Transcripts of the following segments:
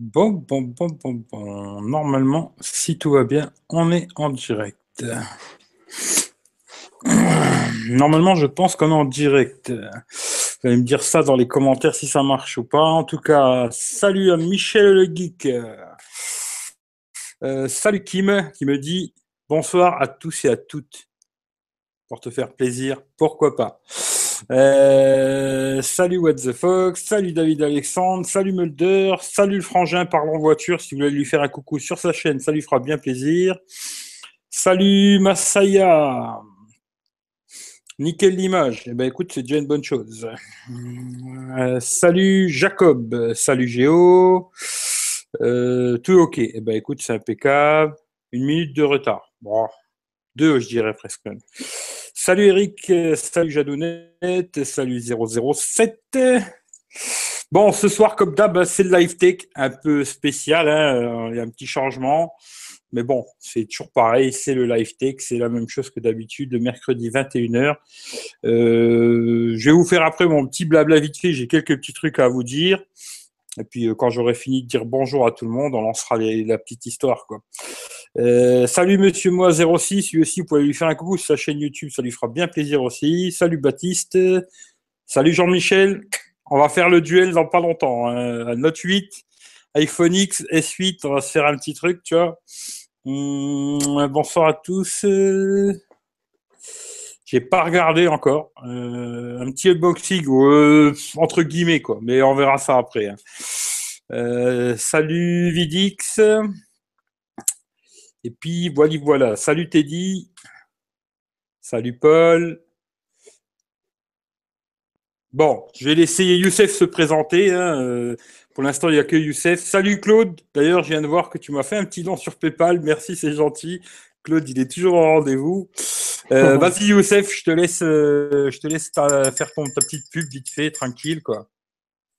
Bon, bon, bon, bon, bon. Normalement, si tout va bien, on est en direct. Normalement, je pense qu'on est en direct. Vous allez me dire ça dans les commentaires si ça marche ou pas. En tout cas, salut à Michel le Geek. Euh, salut Kim, qui me dit bonsoir à tous et à toutes. Pour te faire plaisir, pourquoi pas. Euh, salut What the Fox, salut David Alexandre, salut Mulder, salut le frangin parlant voiture. Si vous voulez lui faire un coucou sur sa chaîne, ça lui fera bien plaisir. Salut Masaya. Nickel l'image. Eh ben écoute, c'est déjà une bonne chose. Euh, salut Jacob. Salut Géo. Euh, tout ok. Eh ben écoute, c'est impeccable. Une minute de retard. Deux, je dirais presque. Salut Eric, salut Jadounette, salut 007. Bon, ce soir, comme d'hab, c'est le live tech, un peu spécial. Hein, il y a un petit changement. Mais bon, c'est toujours pareil, c'est le live tech, c'est la même chose que d'habitude, le mercredi 21h. Euh, je vais vous faire après mon petit blabla vite fait, j'ai quelques petits trucs à vous dire. Et puis euh, quand j'aurai fini de dire bonjour à tout le monde, on lancera la petite histoire. Euh, salut Monsieur Moi 06, lui aussi vous pouvez lui faire un coucou sur sa chaîne YouTube, ça lui fera bien plaisir aussi. Salut Baptiste, salut Jean-Michel. On va faire le duel dans pas longtemps. Hein. Note 8, iPhone X, S8, on va se faire un petit truc, tu vois. Hum, bonsoir à tous. J'ai pas regardé encore. Euh, un petit unboxing, euh, entre guillemets, quoi. Mais on verra ça après. Hein. Salut Vidix. Et puis voilà, voilà. Salut Teddy. Salut Paul. Bon, je vais laisser Youssef se présenter. Hein. Pour l'instant, il n'y a que Youssef. Salut Claude. D'ailleurs, je viens de voir que tu m'as fait un petit don sur PayPal. Merci, c'est gentil. Claude, il est toujours en rendez-vous. Euh, vas-y, Youssef, je te laisse, euh, je te laisse faire ton, ta petite pub vite fait, tranquille, quoi.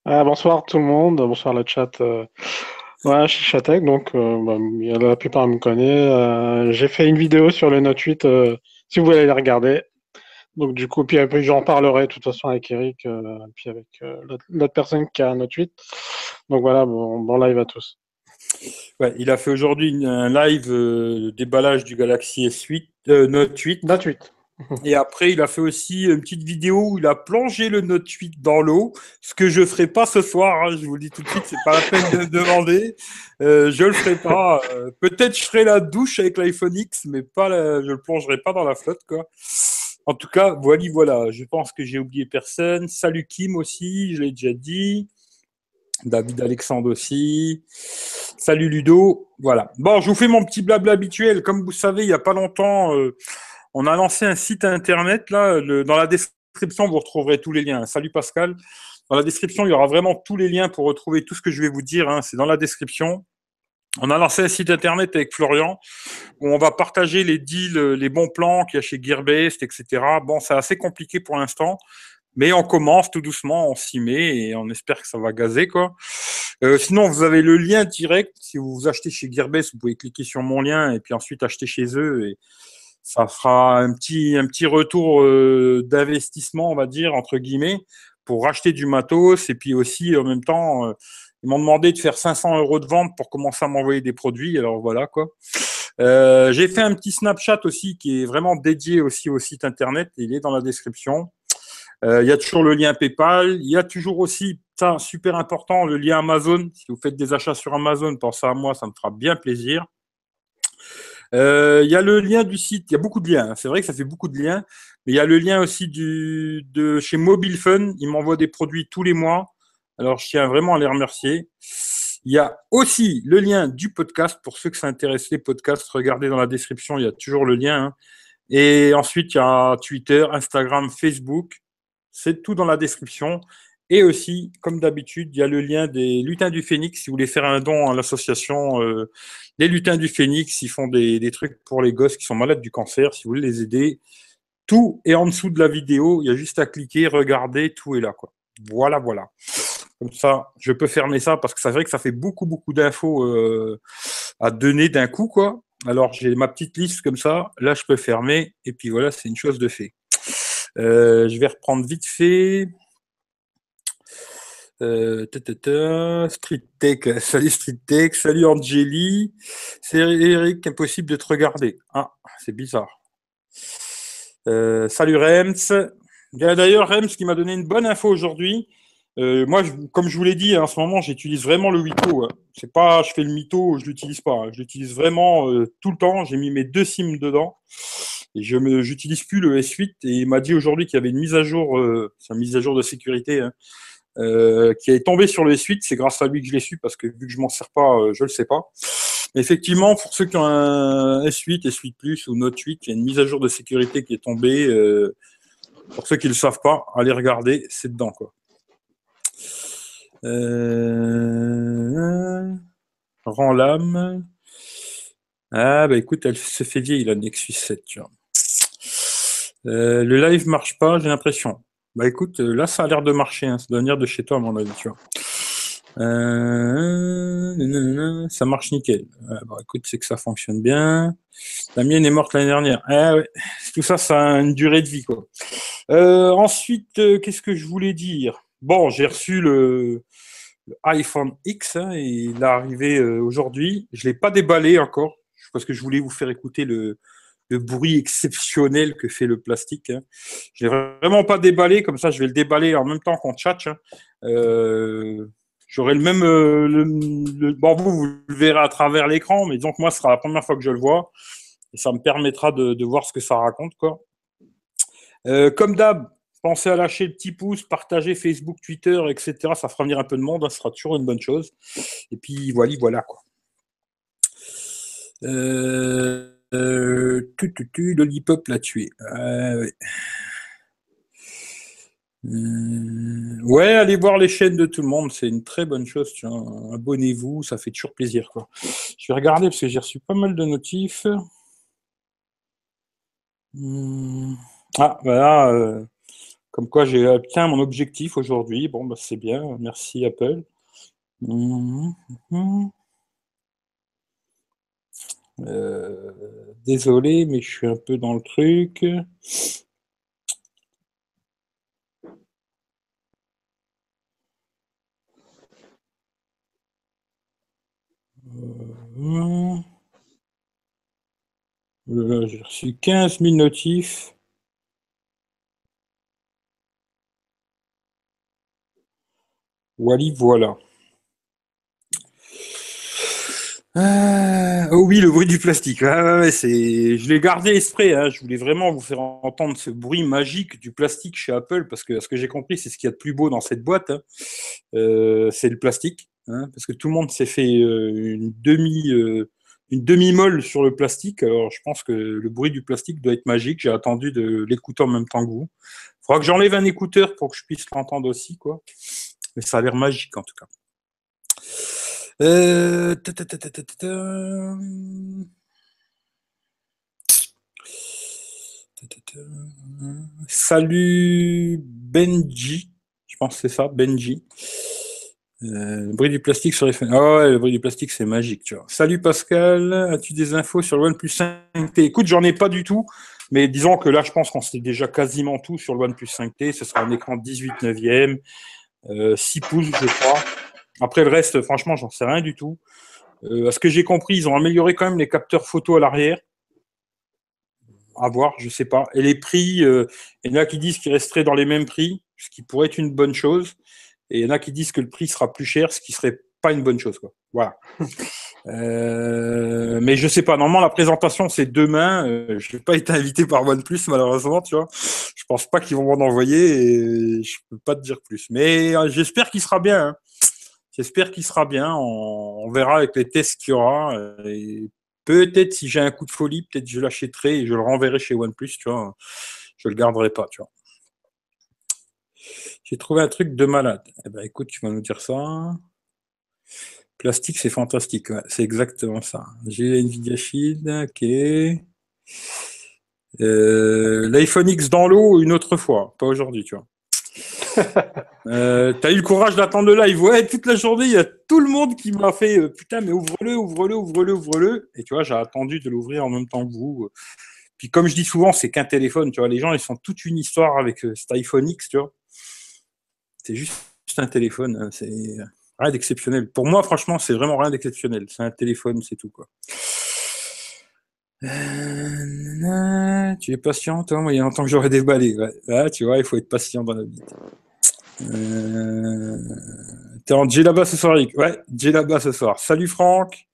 Ah, bonsoir tout le monde, bonsoir le chat. Euh, ouais, je suis Chatec, donc bah, la plupart me connaissent. J'ai fait une vidéo sur le Note 8, si vous voulez aller regarder. Donc du coup, puis après j'en parlerai de toute façon avec Eric, puis avec l'autre personne qui a un Note 8. Donc voilà, bon, bon live à tous il a fait aujourd'hui un live euh, déballage du Galaxy S8, euh, Note 8. Note 8. Et après, il a fait aussi une petite vidéo où il a plongé le Note 8 dans l'eau, ce que je ferai pas ce soir. Hein, je vous le dis tout de suite, c'est pas la peine de me demander. Euh, je le ferai pas. Euh, peut-être je ferai la douche avec l'iPhone X, mais pas, je le plongerai pas dans la flotte, quoi. En tout cas, voilà, voilà. Je pense que j'ai oublié personne. Salut Kim aussi, je l'ai déjà dit. David Alexandre aussi. Salut Ludo. Voilà. Bon, je vous fais mon petit blabla habituel. Comme vous savez, il n'y a pas longtemps, euh, on a lancé un site internet. Là, dans la description, vous retrouverez tous les liens. Salut Pascal. Dans la description, il y aura vraiment tous les liens pour retrouver tout ce que je vais vous dire. Hein. C'est dans la description. On a lancé un site internet avec Florian où on va partager les deals, les bons plans qu'il y a chez Gearbest, etc. Bon, c'est assez compliqué pour l'instant. Mais on commence tout doucement, on s'y met et on espère que ça va gazer quoi. Euh, sinon, vous avez le lien direct. Si vous achetez chez Gearbest, vous pouvez cliquer sur mon lien et puis ensuite acheter chez eux ça fera un petit un petit retour euh, d'investissement, on va dire entre guillemets, pour racheter du matos et puis aussi en même temps, euh, ils m'ont demandé de faire 500 euros de vente pour commencer à m'envoyer des produits. Alors voilà quoi. J'ai fait un petit Snapchat aussi qui est vraiment dédié aussi au site internet. Il est dans la description. Euh, il y a toujours le lien PayPal. Il y a toujours aussi, ça, super important, le lien Amazon. Si vous faites des achats sur Amazon, pensez à moi, ça me fera bien plaisir. Euh, il y a le lien du site. Il y a beaucoup de liens. Hein. C'est vrai que ça fait beaucoup de liens. Mais il y a le lien aussi de chez Mobile Fun. Ils m'envoient des produits tous les mois. Alors, je tiens vraiment à les remercier. Il y a aussi le lien du podcast. Pour ceux que ça intéresse les podcasts, regardez dans la description. Il y a toujours le lien. Hein. Et ensuite, il y a Twitter, Instagram, Facebook. C'est tout dans la description. Et aussi, comme d'habitude, il y a le lien des lutins du Phénix. Si vous voulez faire un don à l'association euh, des lutins du Phénix, ils font des, trucs pour les gosses qui sont malades du cancer. Si vous voulez les aider, tout est en dessous de la vidéo. Il y a juste à cliquer, regarder, tout est là. Voilà, voilà. Comme ça, je peux fermer ça parce que c'est vrai que ça fait beaucoup, beaucoup d'infos euh, à donner d'un coup. Alors, j'ai ma petite liste comme ça. Là, je peux fermer. Et puis voilà, c'est une chose de fait. Euh, je vais reprendre vite fait. Euh, Street Tech, salut Street Tech, salut Angeli, c'est Eric, impossible de te regarder. Ah, c'est bizarre. Euh, salut Rems. D'ailleurs, Rems qui m'a donné une bonne info aujourd'hui. Euh, moi, comme je vous l'ai dit, en ce moment, j'utilise vraiment le Wito. C'est pas, je fais le mytho, je l'utilise pas. Je l'utilise vraiment tout le temps. J'ai mis mes deux SIM dedans. Et je n'utilise plus le S8. Et il m'a dit aujourd'hui qu'il y avait une mise à jour, c'est une mise à jour de sécurité, hein, euh, qui est tombé sur le S8. C'est grâce à lui que je l'ai su parce que vu que je m'en sers pas, euh, je le sais pas. effectivement, pour ceux qui ont un S8, S8 Plus ou Note 8, il y a une mise à jour de sécurité qui est tombée. Euh, pour ceux qui le savent pas, allez regarder, c'est dedans quoi. Euh... Rend l'âme. Ah bah écoute, elle se fait vieille la Nexus 7, tu vois. le live marche pas, j'ai l'impression. Bah écoute, euh, là ça a l'air de marcher, hein. ça doit venir de chez toi à mon avis, tu vois. Euh, ça marche nickel. Bah, écoute, c'est que ça fonctionne bien. La mienne est morte l'année dernière. Ah, ouais. Tout ça, ça a une durée de vie, quoi. Euh, ensuite, qu'est-ce que je voulais dire? Bon, j'ai reçu le, iPhone X hein, et il est arrivé aujourd'hui. Je l'ai pas déballé encore parce que je voulais vous faire écouter le, bruit exceptionnel que fait le plastique. Hein. Je l'ai vraiment pas déballé, comme ça je vais le déballer en même temps qu'on tchatche. Hein. Euh, j'aurai le même. Euh, bon, vous, vous le verrez à travers l'écran, mais que moi, ce sera la première fois que je le vois. Et ça me permettra de, voir ce que ça raconte. Quoi. Euh, comme d'hab, pensez à lâcher le petit pouce, partager Facebook, Twitter, etc. Ça fera venir un peu de monde, hein, ce sera toujours une bonne chose. Et puis voilà, voilà quoi. Euh, Lollipop l'a tué. Ouais. Euh, ouais, allez voir les chaînes de tout le monde, c'est une très bonne chose. Abonnez-vous, ça fait toujours plaisir. Je vais regarder parce que j'ai reçu pas mal de notifs. Hmm. Ah, voilà. Euh, comme quoi j'ai obtenu mon objectif aujourd'hui. Bon, bah, c'est bien. Merci Apple. Hmm, hmm, euh, désolé, mais je suis un peu dans le truc. Euh, j'ai reçu 15 000 notifs. Wally, voilà. Ah, oh oui, le bruit du plastique. c'est, je l'ai gardé esprit. Hein. Je voulais vraiment vous faire entendre ce bruit magique du plastique chez Apple parce que ce que j'ai compris, c'est ce qu'il y a de plus beau dans cette boîte. Hein. Euh, c'est le plastique, hein, parce que tout le monde s'est fait euh, une demi, euh, une demi molle sur le plastique. Alors, je pense que le bruit du plastique doit être magique. J'ai attendu de l'écouter en même temps que vous. Il faudra que j'enlève un écouteur pour que je puisse l'entendre aussi, quoi. Mais ça a l'air magique en tout cas. Euh, Salut Benji, je pense que c'est ça, Benji. Euh, le bruit du plastique sur les fenêtres. Ah ouais, le bruit du plastique, c'est magique, tu vois. Salut Pascal, as-tu des infos sur le OnePlus 5T Écoute, j'en ai pas du tout, mais disons que là, je pense qu'on sait déjà quasiment tout sur le OnePlus 5T. Ce sera un écran 18 neuvième, 6 pouces, je crois. Après, le reste, franchement, j'en sais rien du tout. Euh, à ce que j'ai compris, ils ont amélioré quand même les capteurs photo à l'arrière. À voir, je sais pas. Et les prix, euh, il y en a qui disent qu'ils resteraient dans les mêmes prix, ce qui pourrait être une bonne chose. Et il y en a qui disent que le prix sera plus cher, ce qui serait pas une bonne chose. Quoi. Voilà. Euh, mais je sais pas. Normalement, la présentation c'est demain. Euh, je n'ai pas été invité par OnePlus malheureusement, tu vois. Je pense pas qu'ils vont m'en envoyer et je peux pas te dire plus. Mais j'espère qu'il sera bien. Hein. J'espère qu'il sera bien. On, verra avec les tests qu'il y aura. Et peut-être si j'ai un coup de folie, peut-être je l'achèterai et je le renverrai chez OnePlus, tu vois. Je le garderai pas, tu vois. J'ai trouvé un truc de malade. Eh ben, écoute, tu vas nous dire ça. Plastique, c'est fantastique. c'est exactement ça. J'ai Nvidia Shield, ok. Euh, L'iPhone X dans l'eau une autre fois, pas aujourd'hui, tu vois. euh, T'as eu le courage d'attendre le live. Ouais, toute la journée, il y a tout le monde qui m'a fait euh, putain, mais ouvre-le, ouvre-le, ouvre-le, ouvre-le. Et tu vois, j'ai attendu de l'ouvrir en même temps que vous. Puis comme je dis souvent, c'est qu'un téléphone. Tu vois, les gens, ils sont toute une histoire avec euh, cet iPhone X, tu vois. C'est juste un téléphone. C'est rien d'exceptionnel. Pour moi, franchement, c'est vraiment rien d'exceptionnel. C'est un téléphone, c'est tout quoi. Euh, tu es patient, toi? Il y a longtemps que j'aurais déballé. Ouais. tu vois, il faut être patient dans la vie. Euh... T'es en là-bas ce soir, Rick Ouais, là-bas ce soir. Salut Franck.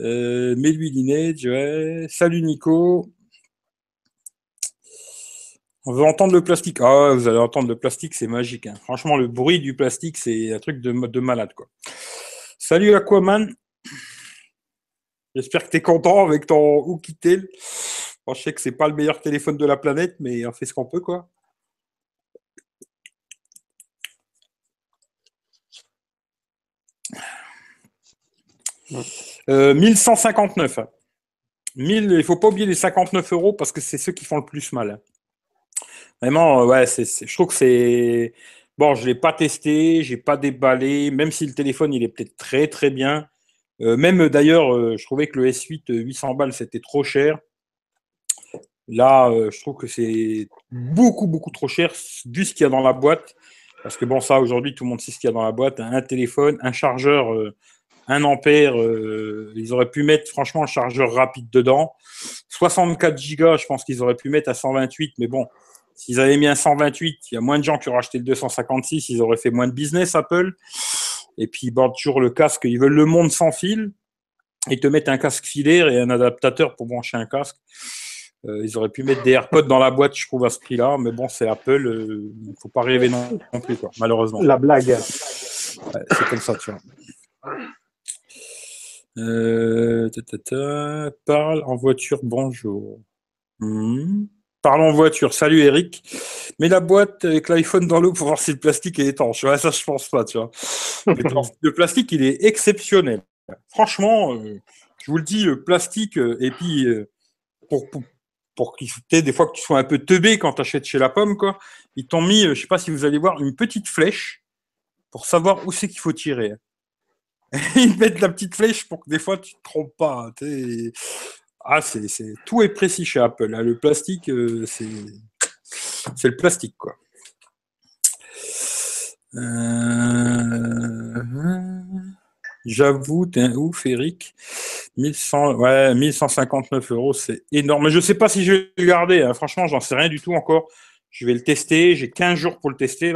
Euh, Mets-lui Lineage, ouais. Salut Nico. On veut entendre le plastique. Ah, vous allez entendre le plastique, c'est magique. Hein. Franchement, le bruit du plastique, c'est un truc de, de malade, quoi. Salut Aquaman. J'espère que tu es content avec ton Oukitel. je sais que c'est pas le meilleur téléphone de la planète, mais on fait ce qu'on peut, quoi. Euh, 1159. 1000, il faut pas oublier les 59 euros parce que c'est ceux qui font le plus mal. Vraiment, euh, ouais, je trouve que c'est. Bon, je ne l'ai pas testé, j'ai pas déballé, même si le téléphone il est peut-être très très bien. Euh, même d'ailleurs, euh, je trouvais que le S8 800 balles c'était trop cher. Là, je trouve que c'est beaucoup beaucoup trop cher vu ce qu'il y a dans la boîte. Parce que bon, ça aujourd'hui tout le monde sait ce qu'il y a dans la boîte un téléphone, un chargeur, un ampère. ils auraient pu mettre franchement un chargeur rapide dedans. 64 Go, je pense qu'ils auraient pu mettre à 128, mais bon, S'ils avaient mis un 128, il y a moins de gens qui auraient acheté le 256, ils auraient fait moins de business, Apple. Et puis, bon, toujours le casque, ils veulent le monde sans fil. Ils te mettent un casque filaire et un adaptateur pour brancher un casque. Euh, ils auraient pu mettre des AirPods dans la boîte, je trouve, à ce prix-là. Mais bon, c'est Apple. Euh, il ne faut pas rêver non, plus, quoi, malheureusement. La blague. c'est comme ça, tu vois. Euh, parle en voiture, bonjour. Hmm. Parlons voiture. Salut Eric. Mets la boîte avec l'iPhone dans l'eau pour voir si le plastique est étanche. Ça, je pense pas, tu vois. le plastique, il est exceptionnel. Franchement, euh, je vous le dis, plastique, euh, et puis euh, pour, pour, pour qu'il des fois que tu sois un peu teubé quand tu achètes chez la pomme, quoi, ils t'ont mis, je sais pas si vous allez voir, une petite flèche pour savoir où c'est qu'il faut tirer. ils mettent la petite flèche pour que des fois tu te trompes pas. Ah, c'est, tout est précis chez Apple. Hein. Le plastique, euh, c'est, le plastique. Euh, j'avoue, t'es un ouf, Eric. 1100, ouais, 1159 euros, c'est énorme. je ne sais pas si je vais le garder. Hein. Franchement, j'en sais rien du tout encore. Je vais le tester. J'ai 15 jours pour le tester.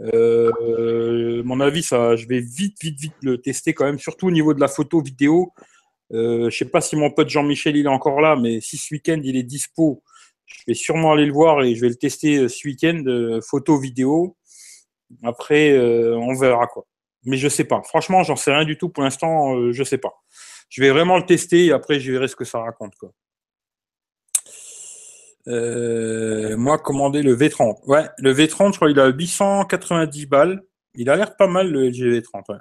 Euh, mon avis, je vais vite, vite, vite le tester quand même, surtout au niveau de la photo vidéo. Euh, je ne sais pas si mon pote Jean-Michel il est encore là, mais si ce week-end il est dispo, je vais sûrement aller le voir et je vais le tester euh, ce week-end, euh, photo, vidéo. Après, on verra quoi. Mais je sais pas. Franchement, j'en sais rien du tout pour l'instant. je sais pas. Je vais vraiment le tester et après je verrai ce que ça raconte moi, commander le V30. Ouais, le V30, je crois qu'il a 890 balles. Il a l'air pas mal le LG V30.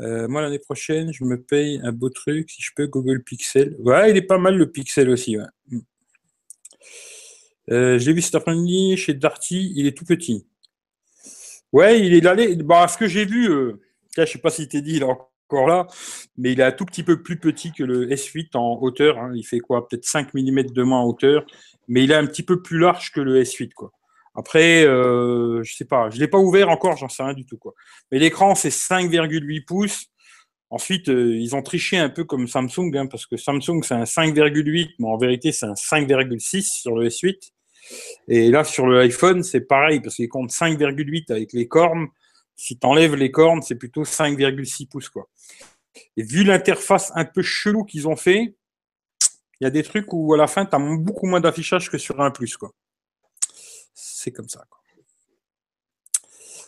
Euh, moi, l'année prochaine, je me paye un beau truc, si je peux, Google Pixel. Ouais, il est pas mal le Pixel aussi. Ouais. Mm. Euh, J'ai vu cet après-midi chez Darty, il est tout petit. Ouais, il est allé. Bah, ce que j'ai vu, euh, je sais pas si t'es dit, il est encore là, mais il est un tout petit peu plus petit que le S8 en hauteur. Hein. Il fait quoi Peut-être 5 mm de moins en hauteur, mais il est un petit peu plus large que le S8, quoi. Après, euh, je sais pas, je l'ai pas ouvert encore, j'en sais rien du tout quoi. Mais l'écran c'est 5,8 pouces. Ensuite, euh, ils ont triché un peu comme Samsung, hein, parce que Samsung c'est un 5,8, mais en vérité c'est un 5,6 sur le S8. Et là sur le iPhone c'est pareil, parce qu'il compte 5,8 avec les cornes. Si tu enlèves les cornes, c'est plutôt 5,6 pouces quoi. Et vu l'interface un peu chelou qu'ils ont fait, il y a des trucs où à la fin tu as beaucoup moins d'affichage que sur un plus quoi c'est comme ça.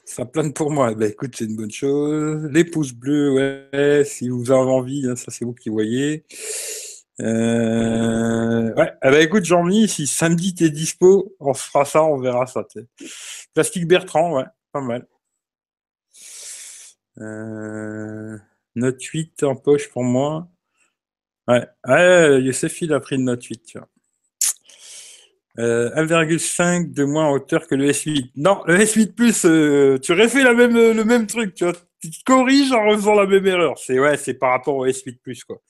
Ça plane pour moi. Ben, écoute, c'est une bonne chose. Les pouces bleus, ouais, si vous avez envie, hein, ça c'est vous qui voyez. Ben, écoute, Jean-Mi, si samedi t'es dispo, on fera ça, on verra ça. Plastique Bertrand, ouais, pas mal. Euh, note 8 en poche pour moi. Ouais, Youssef, il a pris une note 8, tu vois. 1,5 euh, de moins en hauteur que le S8. Non, le S8 Plus, euh, tu fait la même, le même truc, tu vois. Tu te corriges en refaisant la même erreur. C'est ouais, c'est par rapport au S8 Plus, quoi.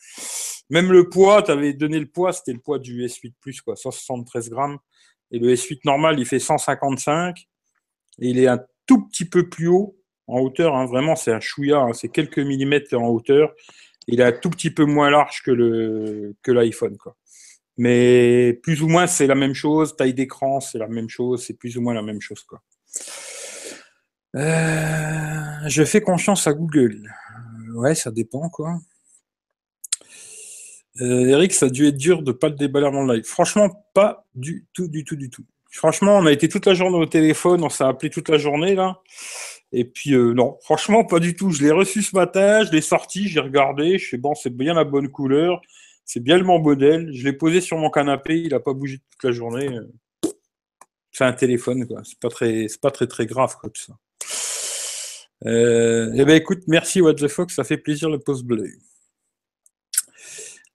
Même le poids, tu donné le poids, c'était le poids du S8 Plus, quoi, 173 grammes. Et le S8 normal, il fait 155. Et il est un tout petit peu plus haut en hauteur. Hein. vraiment, c'est un chouïa, hein. c'est quelques millimètres en hauteur. Il est un tout petit peu moins large que le que l'iPhone, quoi. Mais plus ou moins, c'est la même chose. Taille d'écran, c'est la même chose. C'est plus ou moins la même chose, quoi. Euh, je fais confiance à Google. Ouais, ça dépend, quoi. Euh, Eric, ça a dû être dur de pas le déballer le live. Franchement, pas du tout, du tout, du tout. Franchement, on a été toute la journée au téléphone, on s'est appelé toute la journée là. Et puis euh, non, franchement, pas du tout. Je l'ai reçu ce matin, je l'ai sorti, j'ai regardé, je fais bon, c'est bien la bonne couleur, c'est bien le modèle. Je l'ai posé sur mon canapé, il n'a pas bougé toute la journée. C'est un téléphone, quoi. C'est pas très, pas très très grave, quoi, tout ça. Euh, eh ben écoute, merci What the Fox, ça fait plaisir le post bleu.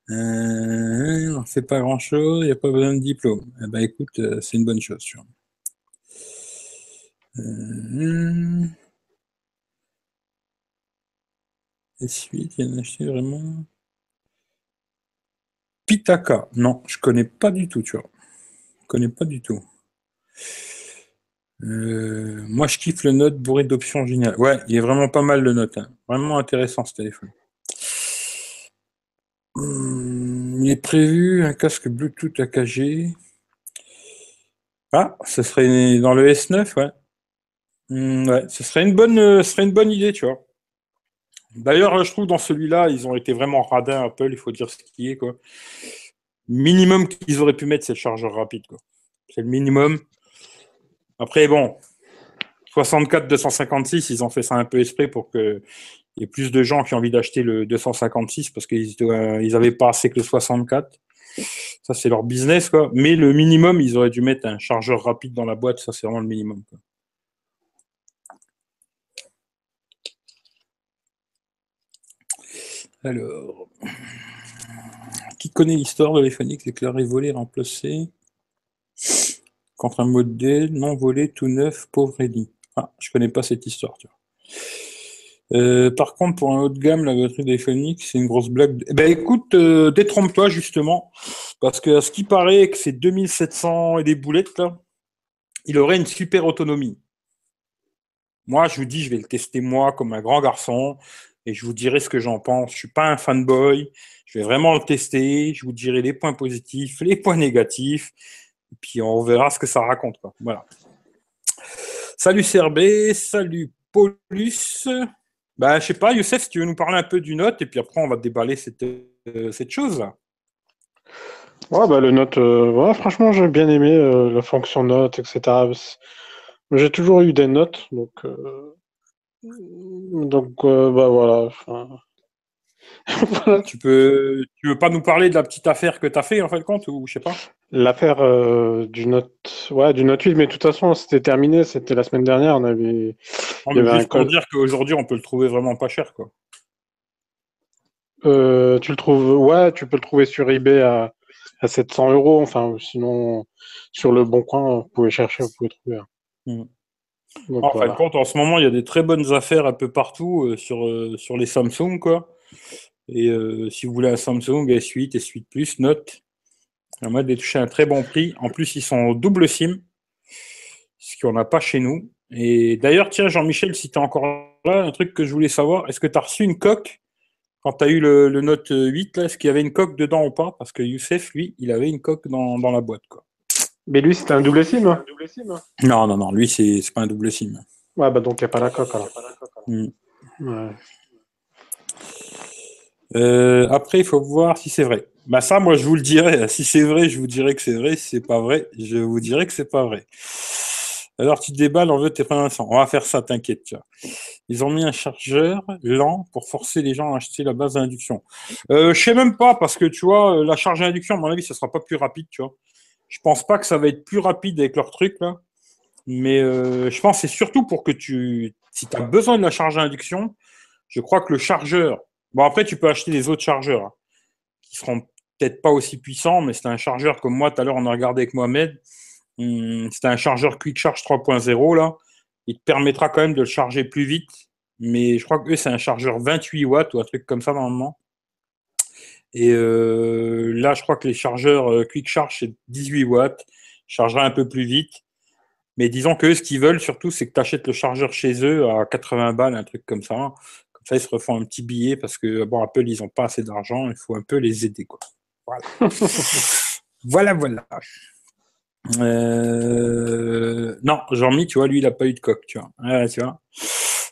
Euh, on fait pas grand chose, il n'y a pas besoin de diplôme. Eh ben écoute, euh, c'est une bonne chose. Vois. Euh, et suite, il y en a acheté vraiment. Non, je connais pas du tout, tu vois. Je connais pas du tout. Euh, moi, je kiffe le Note bourré d'options géniales. Ouais, il est vraiment pas mal le Note. Hein. Vraiment intéressant ce téléphone. Hum, il est prévu un casque Bluetooth AKG. Ah, ce serait dans le S9, ouais. Hum, ouais, ce serait une bonne, ce serait une bonne idée, tu vois. D'ailleurs, je trouve dans celui-là, ils ont été vraiment radins Apple, il faut dire ce qui est, quoi. Minimum qu'ils auraient pu mettre, c'est le chargeur rapide. C'est le minimum. Après, bon, 64 256, ils ont fait ça un peu esprit pour qu'il y ait plus de gens qui ont envie d'acheter le 256 parce qu'ils n'avaient pas assez que le 64. Ça, c'est leur business. Mais le minimum, ils auraient dû mettre un chargeur rapide dans la boîte. Ça, c'est vraiment le minimum. Alors, qui connaît l'histoire de l'iPhonique Éclairé, volé, remplacé contre un modèle non volé, tout neuf, pauvre Eddie? Ah, je connais pas cette histoire, tu vois. Euh, par contre, pour un haut de gamme, la batterie d'iPhone c'est une grosse blague. Eh ben, écoute, euh, détrompe-toi justement, parce que à ce qui paraît que c'est 2700 et des boulettes là, il aurait une super autonomie. Moi, je vous dis, je vais le tester moi comme un grand garçon, et je vous dirai ce que j'en pense. Je suis pas un fanboy, je vais vraiment le tester. Je vous dirai les points positifs, les points négatifs, et puis on verra ce que ça raconte. Voilà. Salut Serbé, salut Paulus. Ben, je sais pas, Youssef, si tu veux nous parler un peu du note, et puis après on va déballer cette, euh, cette chose-là. Ouais, bah, le note, euh, franchement, j'ai bien aimé euh, la fonction note, etc. J'ai toujours eu des notes, donc, donc bah, voilà. Tu peux, tu veux pas nous parler de la petite affaire que tu as fait en fin de compte ou je sais pas? L'affaire euh, du note, ouais, du note 8, mais de toute façon, c'était terminé. C'était la semaine dernière. On avait. y avait pour dire qu'aujourd'hui, on peut le trouver vraiment pas cher, quoi. Euh, tu le trouves, ouais, tu peux le trouver sur eBay à, à 700 euros. Enfin, sinon, sur le bon coin, vous pouvez chercher, vous pouvez trouver. En fin de compte, en ce moment, il y a des très bonnes affaires un peu partout euh, sur, sur les Samsung, quoi. Et euh, si vous voulez un Samsung S8, S8 Plus, Note, on va toucher un très bon prix. En plus, ils sont double SIM, ce qu'on n'a pas chez nous. Et d'ailleurs, tiens, Jean-Michel, si tu es encore là, un truc que je voulais savoir, est-ce que tu as reçu une coque quand tu as eu le, Note 8 Est-ce qu'il y avait une coque dedans ou pas? Parce que Youssef, lui, il avait une coque dans, la boîte. Quoi. Mais lui, c'était un double SIM, hein Non, non, non, lui, c'est pas un double SIM. Ouais, bah donc il n'y a pas la coque alors. Ouais. Euh, après, il faut voir si c'est vrai. Bah ça, moi, je vous le dirai. Si c'est vrai, je vous dirai que c'est vrai. Si c'est pas vrai, je vous dirai que c'est pas vrai. Alors, tu te déballes, on veut tes pas On va faire ça, t'inquiète. Ils ont mis un chargeur lent pour forcer les gens à acheter la base d'induction. Euh, je sais même pas, parce que tu vois, euh, la charge d'induction, à mon avis, ce sera pas plus rapide, tu vois. Je pense pas que ça va être plus rapide avec leur truc, là. Mais euh, je pense que c'est surtout pour que tu, si tu as besoin de la charge d'induction, je crois que le chargeur Bon, après, tu peux acheter des autres chargeurs hein, qui seront peut-être pas aussi puissants, mais c'est un chargeur comme moi, tout à l'heure, on a regardé avec Mohamed. Hum, c'est un chargeur Quick Charge 3.0, là. Il te permettra quand même de le charger plus vite. Mais je crois que c'est un chargeur 28 watts ou un truc comme ça, normalement. Et euh, là, je crois que les chargeurs euh, Quick Charge, c'est 18 watts. Chargera un peu plus vite. Mais disons que ce qu'ils veulent surtout, c'est que tu achètes le chargeur chez eux à 80 balles, un truc comme ça. Comme ça, ils se refont un petit billet parce que bon, Apple, ils n'ont pas assez d'argent. Il faut un peu les aider. Quoi. Voilà. voilà, voilà. Euh, non, Jean-Mi, tu vois, lui, il n'a pas eu de coque, tu vois. tu vois.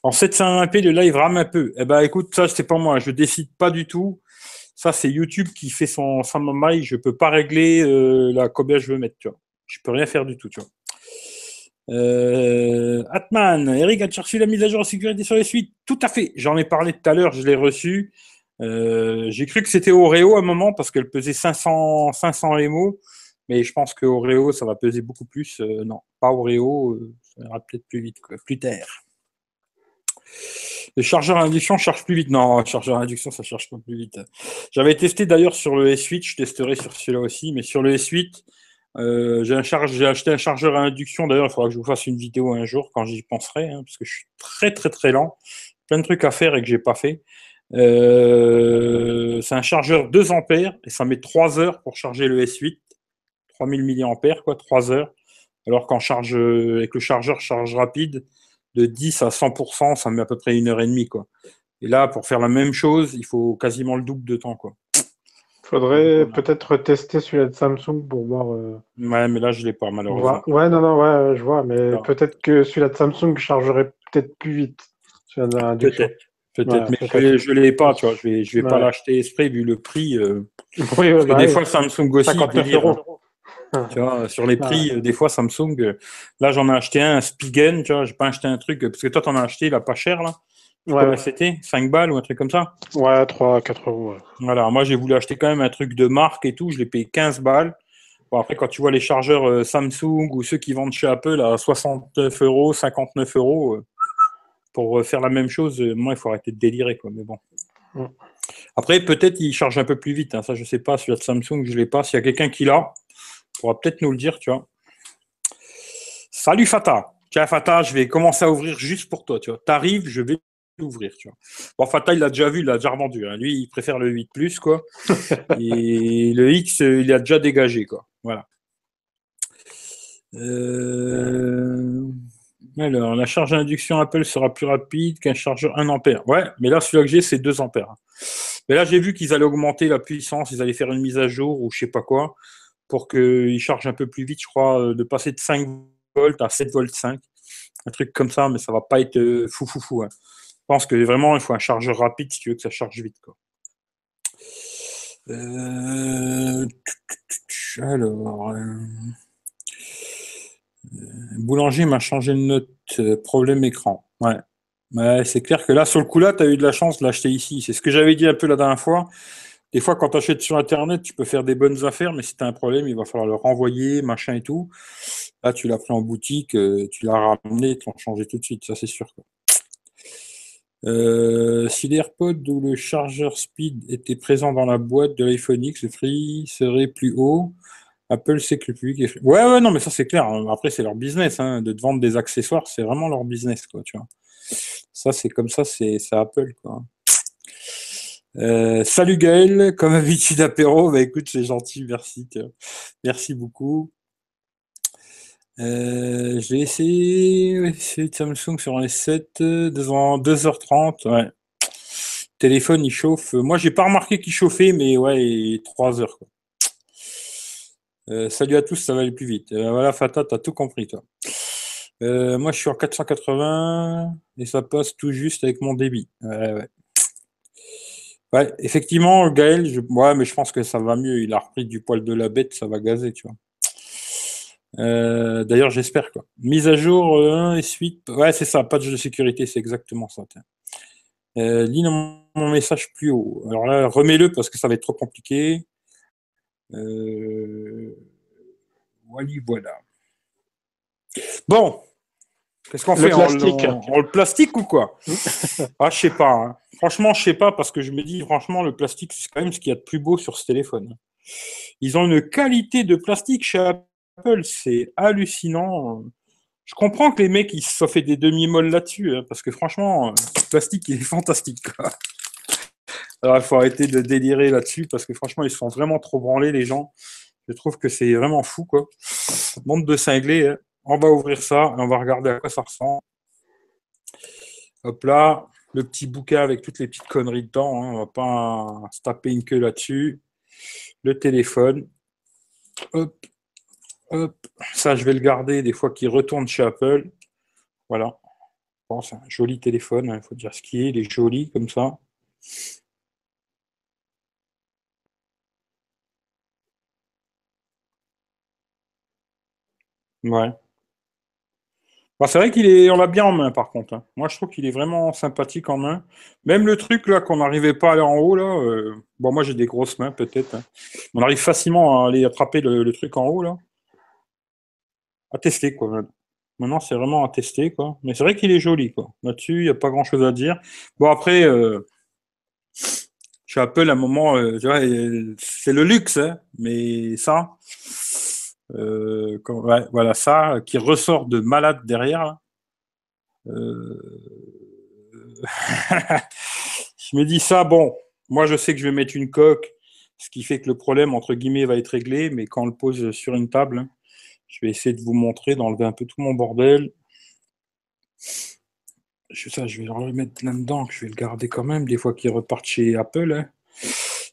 En 720p, le live rame un peu. Eh ben, écoute, ça, c'est pas moi. Je décide pas du tout. Ça, c'est YouTube qui fait son, son maille. Je peux pas régler euh, la combien je veux mettre, tu vois. Je peux rien faire du tout, tu vois. Euh, Atman, Eric, as-tu reçu la mise à jour en sécurité sur les suites Tout à fait. J'en ai parlé tout à l'heure, je l'ai reçu. Euh, j'ai cru que c'était Oreo à un moment parce qu'elle pesait 500, 500 MO, mais je pense que Oreo, ça va peser beaucoup plus. Non, pas Oreo, ça ira peut-être plus vite, plus tard. Le chargeur à induction charge plus vite. Non, le chargeur à induction, ça charge pas plus vite. J'avais testé d'ailleurs sur le S8, je testerai sur celui-là aussi, mais sur le S8, euh, j'ai, acheté un chargeur à induction. D'ailleurs, il faudra que je vous fasse une vidéo un jour quand j'y penserai, hein, parce que je suis très très très lent. Plein de trucs à faire et que j'ai pas fait. Euh, c'est un chargeur 2 ampères et ça met 3 heures pour charger le S8. 3000 mAh, quoi, 3 heures. Alors qu'en charge, avec le chargeur charge rapide, de 10 à 100%, ça met à peu près une heure et demie, quoi. Et là, pour faire la même chose, il faut quasiment le double de temps, quoi. Faudrait peut-être tester celui de Samsung pour voir. Euh, ouais, mais là, je l'ai pas, malheureusement. Ouais, non, non, ouais, je vois, mais peut-être que celui-là de Samsung chargerait peut-être plus vite. Peut-être. Peut-être, mais je ne l'ai pas, tu vois. Je vais, je vais pas l'acheter esprit vu le prix. Euh, oui, bah des fois, Samsung aussi. 59 euros. Tu vois, sur les prix, euh, des fois, Samsung. Là, j'en ai acheté un, un Spigen, tu vois. J'ai pas acheté un truc. Parce que toi, tu en as acheté, là, pas cher, là. Ouais. C'était 5 balles ou un truc comme ça Ouais, 3, 4 euros. Voilà, moi j'ai voulu acheter quand même un truc de marque et tout, je l'ai payé 15 balles. Bon, après, quand tu vois les chargeurs euh, Samsung ou ceux qui vendent chez Apple à 69 euros, 59 euros, euh, pour euh, faire la même chose, moi il faut arrêter de délirer. Quoi, mais bon. Après, peut-être il charge un peu plus vite, hein, ça je sais pas, celui de Samsung, je l'ai pas. S'il y a quelqu'un qui l'a, pourra peut-être nous le dire, tu vois. Salut Fata. Tiens, Fata, je vais commencer à ouvrir juste pour toi, tu vois. T'arrives, je vais ouvrir, tu vois. Bon, Fata, il l'a déjà vu, il l'a déjà revendu. Hein. Lui, il préfère le 8 plus, quoi. Et le X, il a déjà dégagé, quoi. Voilà. Euh, alors, la charge d'induction Apple sera plus rapide qu'un chargeur 1 ampère. Ouais, mais là, celui-là que j'ai, c'est 2 ampères. Mais là, j'ai vu qu'ils allaient augmenter la puissance, ils allaient faire une mise à jour ou je sais pas quoi, pour qu'il charge un peu plus vite, je crois, euh, de passer de 5 volts à 7 volts 5. Un truc comme ça, mais ça va pas être euh, fou fou fou. Hein. Je pense que vraiment, il faut un chargeur rapide si tu veux que ça charge vite. Euh, alors, Boulanger m'a changé de note. Problème écran. Ouais. c'est clair que là, sur le coup là, tu as eu de la chance de l'acheter ici. C'est ce que j'avais dit un peu la dernière fois. Des fois, quand tu achètes sur Internet, tu peux faire des bonnes affaires, mais si tu as un problème, il va falloir le renvoyer, machin et tout. Là, tu l'as pris en boutique, tu l'as ramené, tu l'as changé tout de suite, ça c'est sûr. Euh, si l'AirPod ou le chargeur Speed était présent dans la boîte de l'iPhone X, le prix serait plus haut. Apple sait que le public est... Ouais, ouais, non, mais ça c'est clair. Après, c'est leur business. Hein. De te vendre des accessoires, c'est vraiment leur business, quoi, tu vois. Ça, c'est comme ça, c'est Apple, quoi. Euh, salut Gaël, comme habitude apéro, bah écoute, c'est gentil, merci. Merci beaucoup. Euh, je vais essayer Samsung sur un S7 devant 2h30. Ouais. Téléphone, il chauffe. Moi, j'ai pas remarqué qu'il chauffait, mais ouais, 3 heures. Quoi. Euh, salut à tous, ça va aller plus vite. Euh, voilà, Fata, t'as tout compris, toi. moi, je suis en 480 et ça passe tout juste avec mon débit. Ouais, ouais. Ouais effectivement, Gaël, je... mais je pense que ça va mieux. Il a repris du poil de la bête, ça va gazer, tu vois. Euh, d'ailleurs, j'espère quoi. Mise à jour 1 euh, et suite. Ouais, c'est ça, patch de sécurité, c'est exactement ça. Euh, mon message plus haut. Alors là, remets-le parce que ça va être trop compliqué. Euh... Voilà, Bon, qu'est-ce qu'on fait on, le plastique ou quoi? Ah, je sais pas. Hein. Franchement, je sais pas parce que je me dis, franchement, le plastique, c'est quand même ce qu'il y a de plus beau sur ce téléphone. Ils ont une qualité de plastique chez Apple c'est hallucinant. Je comprends que les mecs ils se fait des demi-molles là-dessus, hein, parce que franchement, le plastique il est fantastique. Alors il faut arrêter de délirer là-dessus, parce que franchement, ils se font vraiment trop branler les gens. Je trouve que c'est vraiment fou, quoi. Monde de cinglés. Hein. On va ouvrir ça et on va regarder à quoi ça ressemble. Hop là, le petit bouquin avec toutes les petites conneries dedans. Hein. On va pas se taper une queue là-dessus. Le téléphone. Hop, hop. Ça, je vais le garder des fois qu'il retourne chez Apple. Voilà. Bon, c'est un joli téléphone. Il hein, faut dire ce qui est. Il est joli comme ça. Ouais. Bah, c'est vrai qu'il est, on l'a bien en main par contre. Hein. Moi, je trouve qu'il est vraiment sympathique en main. Même le truc là qu'on n'arrivait pas à aller en haut là. Euh, bon, moi j'ai des grosses mains peut-être. Hein. On arrive facilement à aller attraper le, truc en haut là. À tester quoi. Maintenant, c'est vraiment à tester quoi. Mais c'est vrai qu'il est joli quoi. Là-dessus, il n'y a pas grand-chose à dire. Bon après, euh, chez Apple, à un moment, euh, c'est le luxe, hein. mais ça. Euh, voilà ça, qui ressort de malade derrière. Euh, je me dis ça, bon, moi je sais que je vais mettre une coque, ce qui fait que le problème, entre guillemets, va être réglé, mais quand on le pose sur une table, hein, je vais essayer de vous montrer, d'enlever un peu tout mon bordel. Je, ça, je vais le remettre là-dedans, je vais le garder quand même, des fois qu'il repart chez Apple. Hein.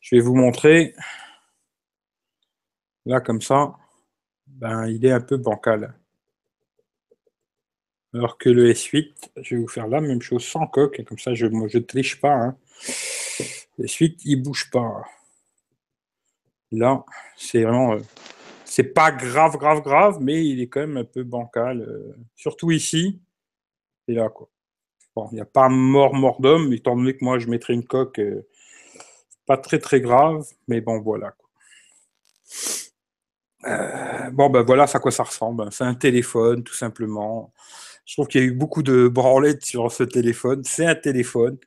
Je vais vous montrer. Là, comme ça ben, il est un peu bancal. Alors que le S8, je vais vous faire la même chose sans coque, comme ça je ne triche pas. Hein. Le S8, il bouge pas. Là, c'est vraiment. Euh, c'est pas grave, grave, grave, mais il est quand même un peu bancal. Euh, surtout ici. Et là, quoi. Bon, il n'y a pas mort, mort d'homme, étant donné que moi je mettrais une coque. Euh, pas très, très grave, mais bon, voilà. Quoi. Euh, bon, ben voilà à quoi ça ressemble. C'est un téléphone, tout simplement. Je trouve qu'il y a eu beaucoup de branlettes sur ce téléphone. C'est un téléphone.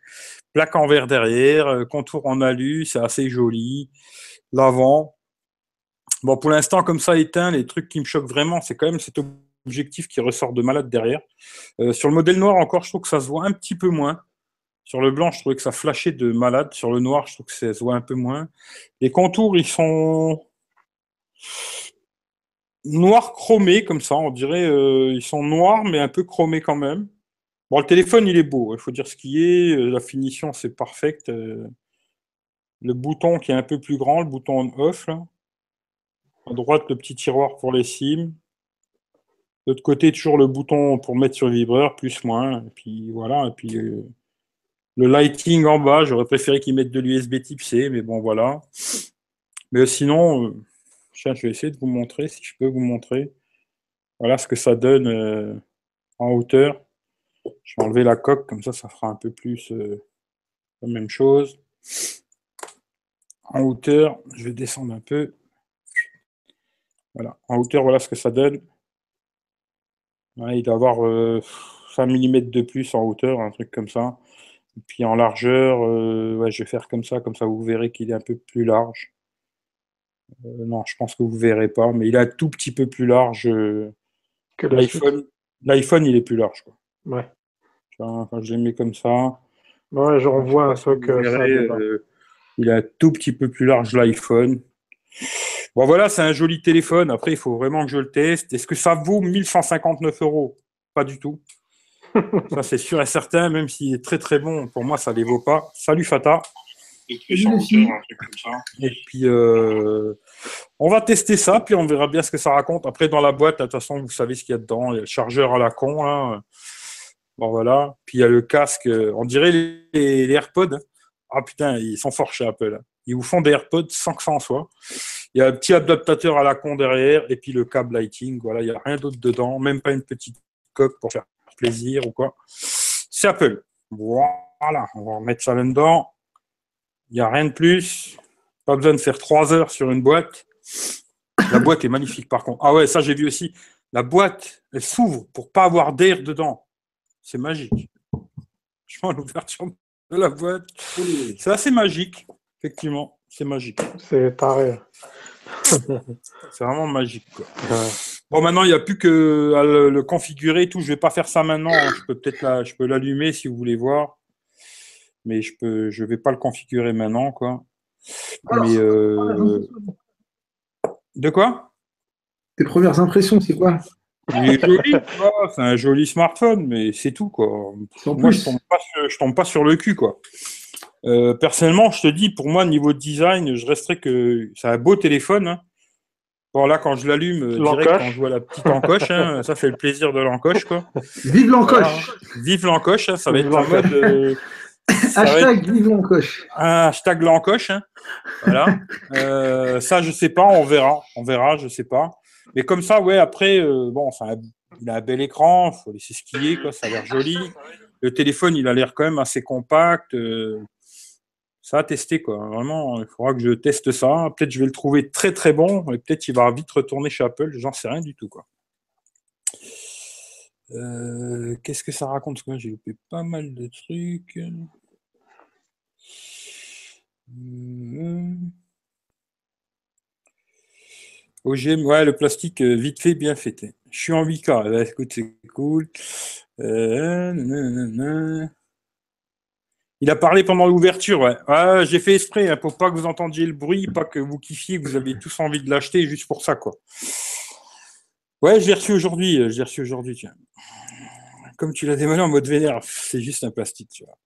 Plaque en verre derrière, euh, contour en alu, c'est assez joli. L'avant. Bon, pour l'instant, comme ça éteint, les trucs qui me choquent vraiment, c'est quand même cet objectif qui ressort de malade derrière. Euh, sur le modèle noir, encore, je trouve que ça se voit un petit peu moins. Sur le blanc, je trouvais que ça flashait de malade. Sur le noir, je trouve que ça se voit un peu moins. Les contours, ils sont noir chromé comme ça, on dirait. Euh, ils sont noirs, mais un peu chromés quand même. Bon, le téléphone, il est beau, il faut dire ce qui est. Euh, la finition, c'est parfait. Euh. le bouton qui est un peu plus grand, le bouton on-off. À droite, le petit tiroir pour les SIM. De l'autre côté, toujours le bouton pour mettre sur le vibreur, plus, moins. Et puis voilà. Et puis le lighting en bas, j'aurais préféré qu'ils mettent de l'USB type C, mais bon, voilà. Mais sinon je vais essayer de vous montrer, si je peux vous montrer. Voilà ce que ça donne euh, en hauteur. Je vais enlever la coque, comme ça, ça fera un peu plus euh, la même chose. En hauteur, je vais descendre un peu. Voilà, en hauteur, voilà ce que ça donne. il doit avoir 5 euh, mm de plus en hauteur, un truc comme ça. Et puis en largeur, je vais faire comme ça, comme ça vous verrez qu'il est un peu plus large. Euh, non, je pense que vous ne verrez pas, mais il est un tout petit peu plus large euh, que l'iPhone. L'iPhone, il est plus large. Quoi. Ouais. quand je l'ai mis comme ça. Ouais, je renvoie un. Euh, il est un tout petit peu plus large l'iPhone. Bon, voilà, c'est un joli téléphone. Après, il faut vraiment que je le teste. Est-ce que ça vaut 1159 euros? Pas du tout. ça, c'est sûr et certain, même s'il est très très bon. Pour moi, ça ne les vaut pas. Salut Fata. Et puis, euh, on va tester ça, puis on verra bien ce que ça raconte. Après, dans la boîte, de toute façon, vous savez ce qu'il y a dedans. Il y a le chargeur à la con. Bon, voilà. Puis il y a le casque. On dirait les, AirPods. Ah putain, ils sont forts chez Apple. Ils vous font des AirPods sans que ça en soit. Il y a un petit adaptateur à la con derrière et puis le câble lighting. Voilà, il n'y a rien d'autre dedans. Même pas une petite coque pour faire plaisir ou quoi. C'est Apple. Voilà, on va remettre ça là-dedans. Il n'y a rien de plus. Pas besoin de faire trois heures sur une boîte. La boîte est magnifique par contre. Ah ouais, ça j'ai vu aussi. La boîte, elle s'ouvre pour pas avoir d'air dedans. C'est magique. Je vois l'ouverture de la boîte. C'est assez magique, effectivement. C'est magique. C'est pareil. C'est vraiment magique. Bon, maintenant, il n'y a plus que à le, configurer tout. Je ne vais pas faire ça maintenant. Je peux peut-être je peux l'allumer si vous voulez voir mais je peux, je vais pas le configurer maintenant, quoi. mais euh, de quoi? Tes premières impressions, c'est quoi? Il est joli, c'est un joli smartphone, mais c'est tout, quoi. Moi, je tombe, pas sur, tombe pas sur le cul, quoi. Euh, personnellement, je te dis, pour moi, niveau design, je resterais que c'est un beau téléphone. Hein. Bon, là, quand je l'allume, direct, quand je vois la petite encoche, hein, ça fait le plaisir de l'encoche, quoi. Vive l'encoche Vive l'encoche, hein, ça va être en mode... Euh, hashtag l'encoche. Hashtag l'encoche, voilà. ça, je sais pas, on verra. On verra, je sais pas. Mais comme ça, ouais, après, euh, bon, enfin, il a un bel écran, il faut laisser skier, quoi, ça a l'air joli. Le téléphone, il a l'air quand même assez compact. Euh, ça a testé, quoi. Vraiment, il faudra que je teste ça. Peut-être je vais le trouver très très bon, et peut-être il va vite retourner chez Apple, j'en sais rien du tout, quoi. Euh, qu'est-ce que ça raconte? J'ai loupé pas mal de trucs. OGM, ouais, le plastique euh, vite fait, bien fêté. Je suis en 8K, là, écoute, c'est cool. Euh, il a parlé pendant l'ouverture. Ah, j'ai fait esprit hein, pour pas que vous entendiez le bruit, pas que vous kiffiez, que vous avez tous envie de l'acheter, juste pour ça, quoi. Ouais, je l'ai reçu aujourd'hui, euh, je l'ai reçu aujourd'hui, tiens. Comme tu l'as dévoilé en mode vénère, c'est juste un plastique, tu vois.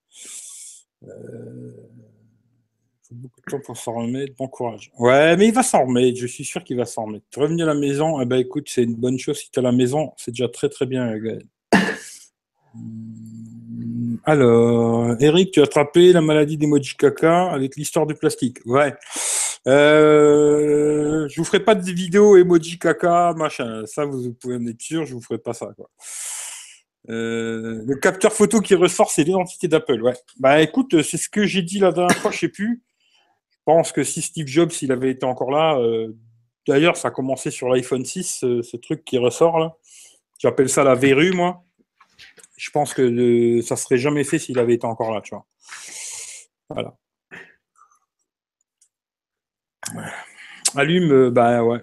Euh faut beaucoup de temps pour s'en remettre. Bon courage. Ouais, mais il va s'en remettre. Je suis sûr qu'il va s'en remettre. Revenir à la maison, eh ben, écoute, c'est une bonne chose. Si tu es à la maison, c'est déjà très très bien, Gaël. Hmm, alors, Eric, tu as attrapé la maladie d'emoji caca avec l'histoire du plastique. Ouais. Euh, je vous ferai pas de vidéo emoji caca, machin. Ça, vous pouvez en être sûr, je vous ferai pas ça. Euh, le capteur photo qui ressort, c'est l'identité d'Apple. Ouais. Bah écoute, c'est ce que j'ai dit la dernière fois, je sais plus pense que si Steve Jobs, il avait été encore là, euh, d'ailleurs, ça a commencé sur l'iPhone 6, ce, truc qui ressort là. J'appelle ça la verrue, moi. Je pense que ça serait jamais fait s'il avait été encore là, tu vois. Voilà. Allume, euh, bah ouais.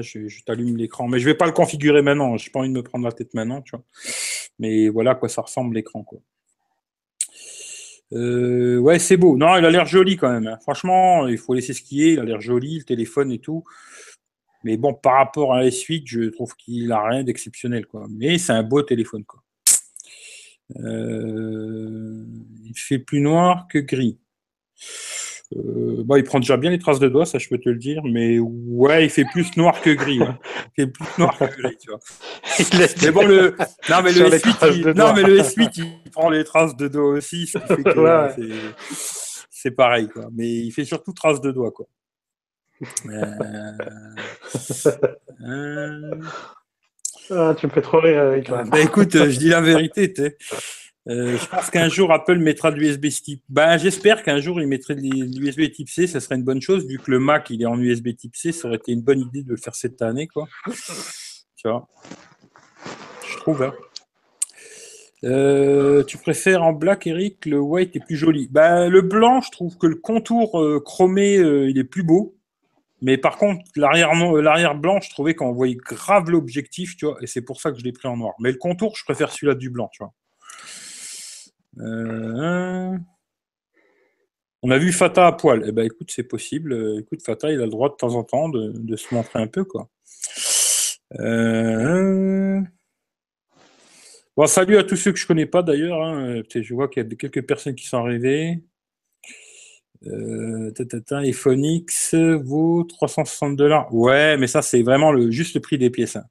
je, t'allume l'écran. Mais je vais pas le configurer maintenant. Je n'ai pas envie de me prendre la tête maintenant, tu vois. Mais voilà quoi ça ressemble l'écran, quoi. Euh, ouais, c'est beau. Non, il a l'air joli quand même. Hein. Franchement, il faut laisser skier. Il a l'air joli, le téléphone et tout. Mais bon, par rapport à la suite, je trouve qu'il a rien d'exceptionnel. Quoi. Mais c'est un beau téléphone. Quoi. Euh, il fait plus noir que gris. Euh, bah, il prend déjà bien les traces de doigts, ça je peux te le dire, mais ouais, il fait plus noir que gris. Hein. Il fait plus noir que gris, tu vois. mais bon, le, non, mais le S8, il... non, mais le S8, il prend les traces de doigts aussi, ce qui fait que c'est pareil, quoi. Mais il fait surtout traces de doigts, quoi. Euh... Euh... Ah, tu me fais trop rire avec bah, écoute, je dis la vérité, tu euh, je pense qu'un jour Apple mettra de l'USB type. Ben, j'espère qu'un jour il mettrait de l'USB type C, ça serait une bonne chose vu que le Mac il est en USB type C, ça aurait été une bonne idée de le faire cette année quoi. Tu vois. Je trouve. Hein. Euh, tu préfères en black, Eric? Le white est plus joli. Ben, le blanc, je trouve que le contour euh, chromé, il est plus beau. Mais par contre, l'arrière, blanc, je trouvais qu'on voyait grave l'objectif, tu vois, et c'est pour ça que je l'ai pris en noir. Mais le contour, je préfère celui-là du blanc, tu vois. Euh, on a vu Fata à poil. Eh ben, écoute, c'est possible. Euh, écoute, Fata, il a le droit de temps en temps de, se montrer un peu, quoi. Euh, bon, salut à tous ceux que je connais pas d'ailleurs. Hein. Je vois qu'il y a quelques personnes qui sont arrivées. Euh, iPhone X vaut 360 dollars. Ouais, mais ça, c'est vraiment le, juste le prix des pièces. Hein.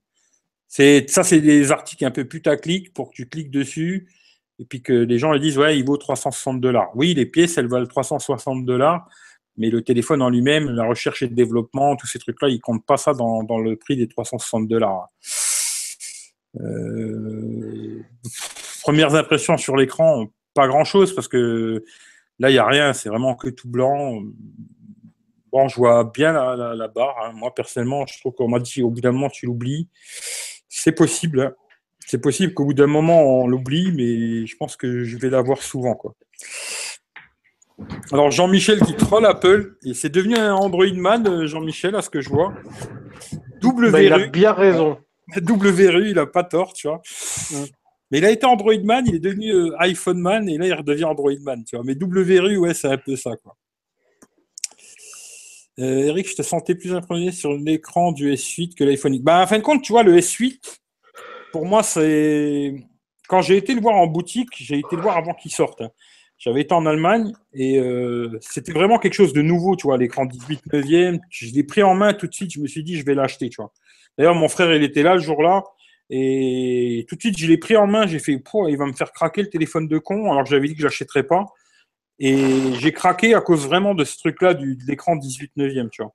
C'est, ça, c'est des articles un peu putaclic pour que tu cliques dessus et puis que les gens ils disent ouais il vaut 360 dollars. Oui, les pièces elles valent 360 dollars, mais le téléphone en lui-même, la recherche et le développement, tous ces trucs-là, ils comptent pas ça dans, le prix des 360 dollars. Euh, premières impressions sur l'écran, pas grand-chose parce que là il y a rien, c'est vraiment que tout blanc. Bon, je vois bien la, la, barre. Hein. Moi personnellement, je trouve qu'on m'a dit au bout d'un moment tu l'oublies. C'est possible. Hein c'est possible qu'au bout d'un moment, on l'oublie, mais je pense que je vais l'avoir souvent. Quoi. Alors, Jean-Michel qui troll Apple, et c'est devenu un Android man, euh, Jean-Michel, à ce que je vois. Double bah, Il a bien raison. Double verrue, il n'a pas tort, tu vois. Mais il a été Android man, il est devenu euh, iPhone man, et là, il redevient Android man, tu vois. Mais double verrue, ouais, c'est un peu ça, quoi. Euh, Eric, je te sentais plus impressionné sur l'écran du S8 que l'iPhone X. Bah, en fin de compte, tu vois, le S8, pour moi, c'est. Quand j'ai été le voir en boutique, j'ai été le voir avant qu'il sorte. hein. J'avais été en Allemagne et euh, c'était vraiment quelque chose de nouveau, tu vois, l'écran 18 neuvième. Je l'ai pris en main tout de suite, je me suis dit, je vais l'acheter, tu vois. D'ailleurs, mon frère, il était là le jour-là et tout de suite, je l'ai pris en main, j'ai fait, il va me faire craquer le téléphone de con, alors que j'avais dit que je l'achèterais pas. Et j'ai craqué à cause vraiment de ce truc-là, de l'écran 18 neuvième, tu vois.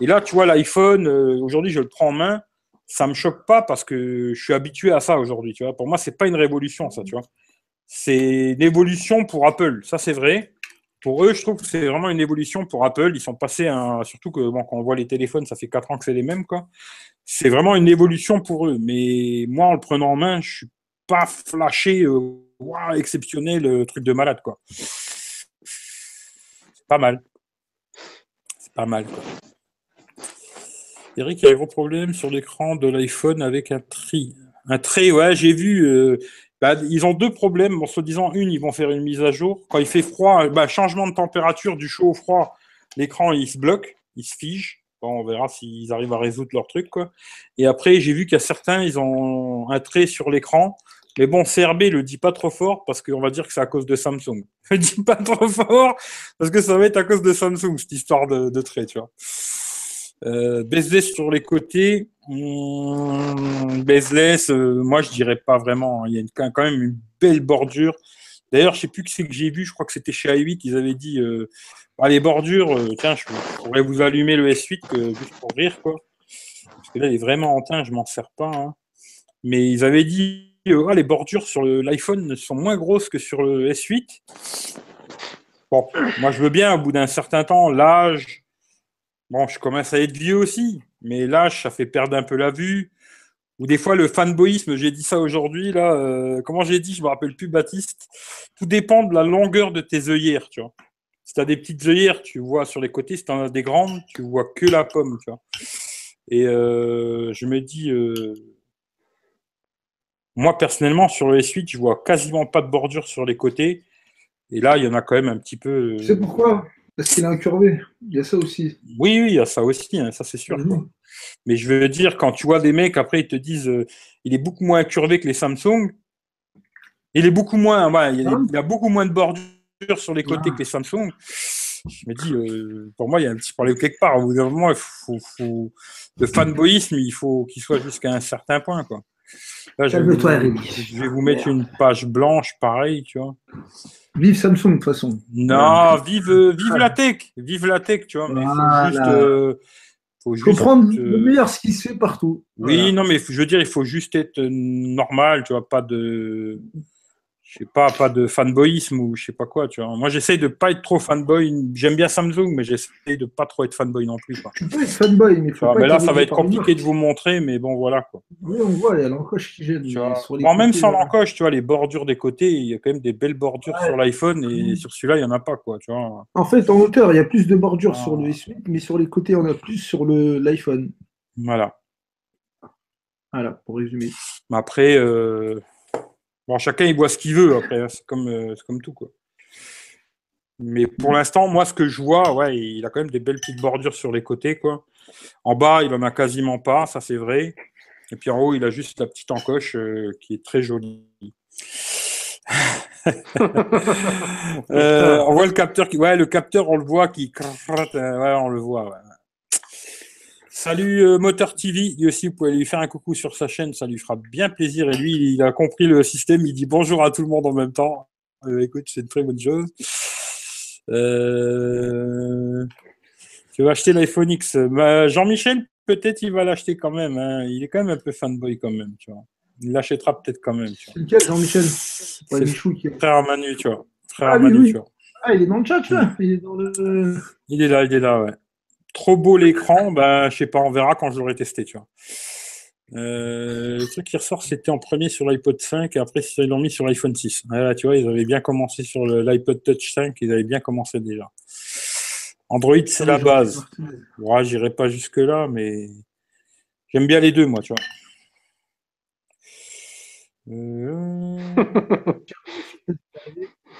Et là, tu vois, l'iPhone, euh, aujourd'hui, je le prends en main, ça me choque pas parce que je suis habitué à ça aujourd'hui, tu vois. Pour moi, c'est pas une révolution, ça, tu vois. C'est une évolution pour Apple, ça c'est vrai. Pour eux, je trouve que c'est vraiment une évolution pour Apple. Ils sont passés un... surtout que quand on voit les téléphones, ça fait 4 ans que c'est les mêmes, quoi. C'est vraiment une évolution pour eux. Mais moi, en le prenant en main, je suis pas flashé, euh, exceptionnel, euh, truc de malade, quoi. C'est pas mal. C'est pas mal. Eric, il y a un gros problème sur l'écran de l'iPhone avec un tri. Un trait, ouais, j'ai vu. euh, bah, ils ont deux problèmes. En se disant, une, ils vont faire une mise à jour. Quand il fait froid, bah, changement de température du chaud au froid, l'écran il se bloque, il se fige. Bon, on verra s'ils arrivent à résoudre leur truc. Et après, j'ai vu qu'il y a certains, ils ont un trait sur l'écran. Mais bon, CRB le dit pas trop fort parce qu'on va dire que c'est à cause de Samsung. Le dit pas trop fort parce que ça va être à cause de Samsung, cette histoire de trait, tu vois. Euh, bezeless sur les côtés, bezeless, euh, moi je dirais pas vraiment. Il y a quand même une belle bordure. D'ailleurs, je sais plus qui c'est que j'ai vu, je crois que c'était chez i8, ils avaient dit euh, ah, les bordures, euh, tiens, je, pourrais vous allumer le S8 que- juste pour rire, quoi. Parce que là, il est vraiment en teint, je m'en sers pas. hein. Mais ils avaient dit euh, ah, les bordures sur l'iPhone sont moins grosses que sur le S8. Bon, moi je veux bien, au bout d'un certain temps, l'âge, Bon, je commence à être vieux aussi, mais l'âge, ça fait perdre un peu la vue. Ou des fois, le fanboyisme, j'ai dit ça aujourd'hui, là, euh, comment j'ai dit, je me rappelle plus, Baptiste? Tout dépend de la longueur de tes œillères, tu vois. Si tu as des petites œillères, tu vois sur les côtés, si tu en as des grandes, tu vois que la pomme, tu vois. Et euh, je me dis, euh, moi, personnellement, sur le S8, je vois quasiment pas de bordure sur les côtés. Et là, il y en a quand même un petit peu. Sais pourquoi? Parce qu'il est incurvé. Il y a ça aussi. Oui, oui, il y a ça aussi, hein, ça c'est sûr. quoi. Mhm. Mais je veux dire, quand tu vois des mecs, après, ils te disent euh, il est beaucoup moins curvé que les Samsung. Il est beaucoup moins, ouais, il, y a, Ah. il y a beaucoup moins de bordure sur les côtés Ah. que les Samsung. Je me dis, euh, pour moi, il y a un petit problème quelque part. Au bout d'un moment, il faut, faut- le fanboyisme, il faut qu'il soit jusqu'à un certain point, quoi. Là, je, vais vous- Calme-toi, Eric. je vais vous mettre une page blanche, pareil, tu vois. Vive Samsung, de toute façon. Non, vive, euh, vive la tech, vive la tech, tu vois. Mais il faut Voilà. juste, euh, faut Il faut juste, prendre euh, le meilleur ce qui se fait partout. Oui, Voilà. non, mais je veux dire, il faut juste être euh, normal, tu vois, pas de, je sais pas, pas de fanboyisme ou je sais pas quoi, tu vois. Moi, j'essaye de pas être trop fanboy. J'aime bien Samsung, mais j'essaye de pas trop être fanboy non plus, quoi. Tu peux être fanboy, mais, faut pas mais là, ça va être compliqué de vous montrer, mais bon, voilà, quoi. Oui, on voit, il y a l'encoche qui gêne. Sur les Bon, même sans l'encoche, tu vois, les bordures des côtés, il y a quand même des belles bordures Ouais. sur l'iPhone et Mhm. sur celui-là, il y en a pas, quoi, tu vois. En fait, en hauteur, il y a plus de bordures Ah. sur le S8, mais sur les côtés, on a plus sur le- l'iPhone. Voilà. Voilà, pour résumer. Mais après, euh, bon, chacun il voit ce qu'il veut. Après, hein, c'est comme, euh, comme tout quoi. Mais pour l'instant, moi, ce que je vois, ouais, il a quand même des belles petites bordures sur les côtés, quoi. En bas, il en a quasiment pas, ça c'est vrai. Et puis en haut, il a juste la petite encoche euh, qui est très jolie. Euh, on voit le capteur qui, ouais, le capteur, on le voit qui, ouais, on le voit. ouais. Salut euh, Moteur TV, lui aussi vous pouvez lui faire un coucou sur sa chaîne, ça lui fera bien plaisir. Et lui, il a compris le système, il dit bonjour à tout le monde en même temps. Euh, écoute, c'est une très bonne chose. Euh, Tu vas acheter l'iPhone X. Bah, Jean-Michel, peut-être il va l'acheter quand même. hein. Il est quand même un peu fanboy quand même, tu vois. Il l'achètera peut-être quand même. C'est lequel, Jean-Michel? C'est qui- frère Manu, tu vois. Frère Ah Manu, oui. tu vois. Ah, il est dans le chat, là Il est dans le. Il est là, il est là, ouais. Trop beau l'écran, bah, je sais pas, on verra quand je l'aurai testé, tu vois. Euh, le truc qui ressort, c'était en premier sur l'iPod 5 et après ils l'ont mis sur l'iPhone 6. Voilà, tu vois, ils avaient bien commencé sur l'iPod Touch 5, ils avaient bien commencé déjà. Android, c'est la base. Ouais, j'irai pas jusque là, mais j'aime bien les deux, moi, tu vois. Euh...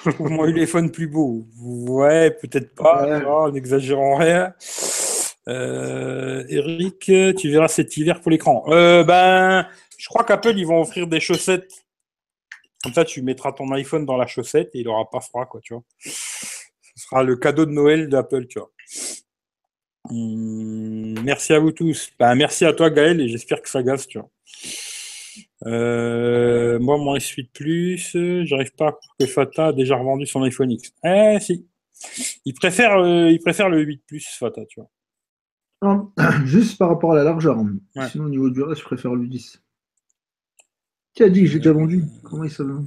Je trouve mon téléphone plus beau. Ouais, peut-être pas. Ouais. tu vois, N'exagérons rien. Euh, Eric, tu verras cet hiver pour l'écran. Euh, ben, Je crois qu'Apple, ils vont offrir des chaussettes. Comme ça, tu mettras ton iPhone dans la chaussette et il aura pas froid, quoi, tu vois. Ce sera le cadeau de Noël d'Apple, tu vois. Hum, merci à vous tous. Bah, merci à toi, Gaël, et j'espère que ça gaze, tu vois. Euh, moi, mon S8 Plus, j'arrive pas à que Fata a déjà revendu son iPhone X. Eh, si. Il préfère, il préfère le 8 Plus, Fata, tu vois. Non, Juste par rapport à la largeur. Ouais. Sinon, au niveau du reste, je préfère le 10. Qui a dit que j'ai déjà vendu? Comment il s'appelle?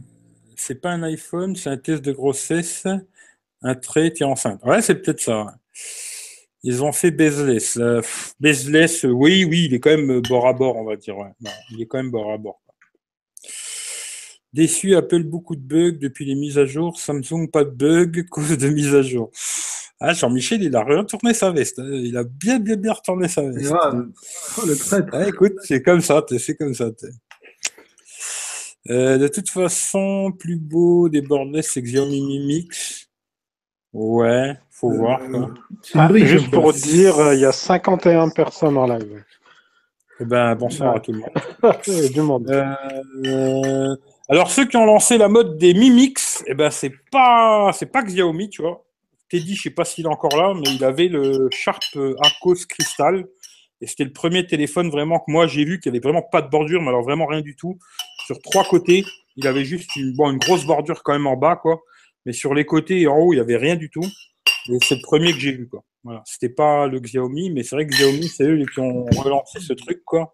C'est pas un iPhone, c'est un test de grossesse. Un trait, t'es enceinte. Ouais, c'est peut-être ça. Ils ont fait Bezeless. Euh, pff, Bezeless, euh, oui, oui, il est quand même euh, bord à bord, on va dire. Ouais. Il est quand même bord à bord. Déçu, Apple, beaucoup de bugs depuis les mises à jour. Samsung, pas de bugs, cause de mise à jour. Ah, Jean-Michel, il a retourné sa veste. hein. Il a bien, bien, bien retourné sa veste. Ah, oh, le traître. Ouais, écoute, c'est comme ça, c'est comme ça. Euh, de toute façon, plus beau des borderless, c'est Xiaomi Mi Mix. Ouais, faut voir. Quoi. C'est une Ah, juste pour dire, euh, il y a 51 personnes en live. Eh ben, bonsoir à tout le monde. Du. Euh, alors, ceux qui ont lancé la mode des Mi Mix, eh ben, c'est pas, c'est pas Xiaomi, tu vois. Teddy, je sais pas s'il est encore là, mais il avait le Sharp euh, Aquos Crystal. Et c'était le premier téléphone vraiment que moi j'ai vu qui avait vraiment pas de bordure, mais alors vraiment rien du tout. Sur trois côtés, il avait juste une, grosse bordure quand même en bas, quoi. Mais sur les côtés et en haut, il y avait rien du tout. Et c'est le premier que j'ai vu, quoi. Voilà. C'était pas le Xiaomi, mais c'est vrai que Xiaomi, c'est eux qui ont relancé ce truc, quoi.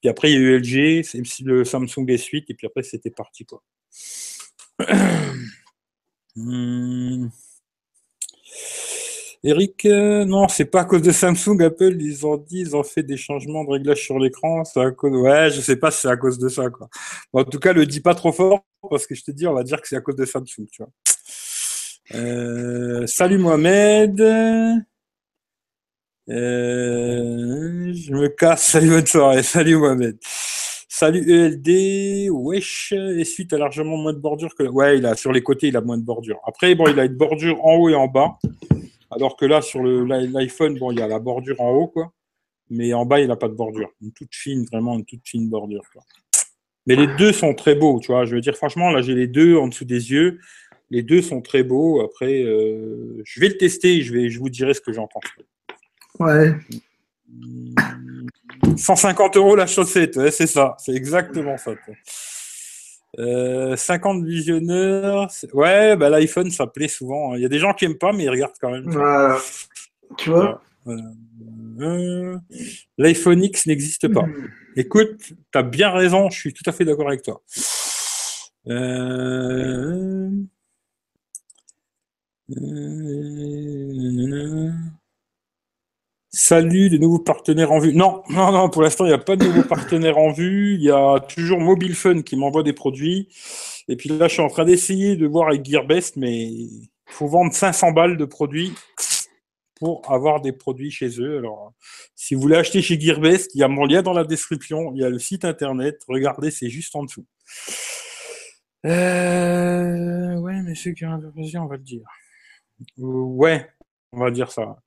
Puis après, il y a eu LG, le Samsung S8, et puis après, c'était parti, quoi. Hmm. Eric, euh, non, c'est pas à cause de Samsung, Apple, ils ont dit, ils ont fait des changements de réglage sur l'écran, c'est à cause, ouais, je sais pas si c'est à cause de ça, en tout cas, le dis pas trop fort, parce que je te dis, on va dire que c'est à cause de Samsung. Euh, salut Mohamed. Euh, je me casse, salut, bonne soirée, salut Mohamed. Salut ELD, wesh, et suite a largement moins de bordure que. Ouais, il a sur les côtés, il a moins de bordure. Après, bon, il a une bordure en haut et en bas. Alors que là, sur l'iPhone, bon, il y a la bordure en haut, quoi. Mais en bas, il n'a pas de bordure. Une toute fine, vraiment une toute fine bordure. Quoi. Mais les deux sont très beaux, tu vois. Je veux dire, franchement, là, j'ai les deux en dessous des yeux. Les deux sont très beaux. Après, euh, je vais le tester et je, vais, je vous dirai ce que j'en pense. Ouais. 150 euros la chaussette, ouais, c'est ça, c'est exactement ça. quoi. Euh, 50 visionneurs, ouais, bah, l'iPhone ça plaît souvent. hein. Il y a des gens qui aiment pas, mais ils regardent quand même. Voilà. Tu vois Euh, L'iPhone X n'existe pas. Écoute, tu as bien raison, je suis tout à fait d'accord avec toi. Euh... Salut, de nouveaux partenaires en vue. Non, non, non, pour l'instant, il n'y a pas de nouveaux partenaires en vue. Il y a toujours Mobile Fun qui m'envoie des produits. Et puis là, je suis en train d'essayer de voir avec Gearbest, mais il faut vendre 500 balles de produits pour avoir des produits chez eux. Alors, si vous voulez acheter chez Gearbest, il y a mon lien dans la description, il y a le site internet. Regardez, c'est juste en dessous. Euh, ouais, mais ceux qui ont vas-y, on va le dire. Ouais, on va dire ça.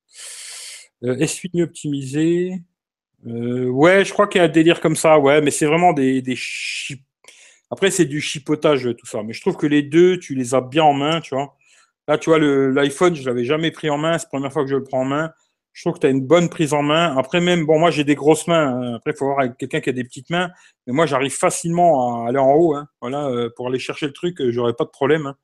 Euh, S8 mieux optimisé. Euh, ouais, je crois qu'il y a un délire comme ça, ouais, mais c'est vraiment des, Après, c'est du chipotage, tout ça. Mais je trouve que les deux, tu les as bien en main, tu vois. Là, tu vois, l'iPhone, je l'avais jamais pris en main. C'est la première fois que je le prends en main. Je trouve que tu as une bonne prise en main. Après, même, bon, moi, j'ai des grosses mains. hein. Après, il faut voir avec quelqu'un qui a des petites mains. Mais moi, j'arrive facilement à aller en haut. hein. Voilà, euh, pour aller chercher le truc, euh, j'aurais pas de problème. hein.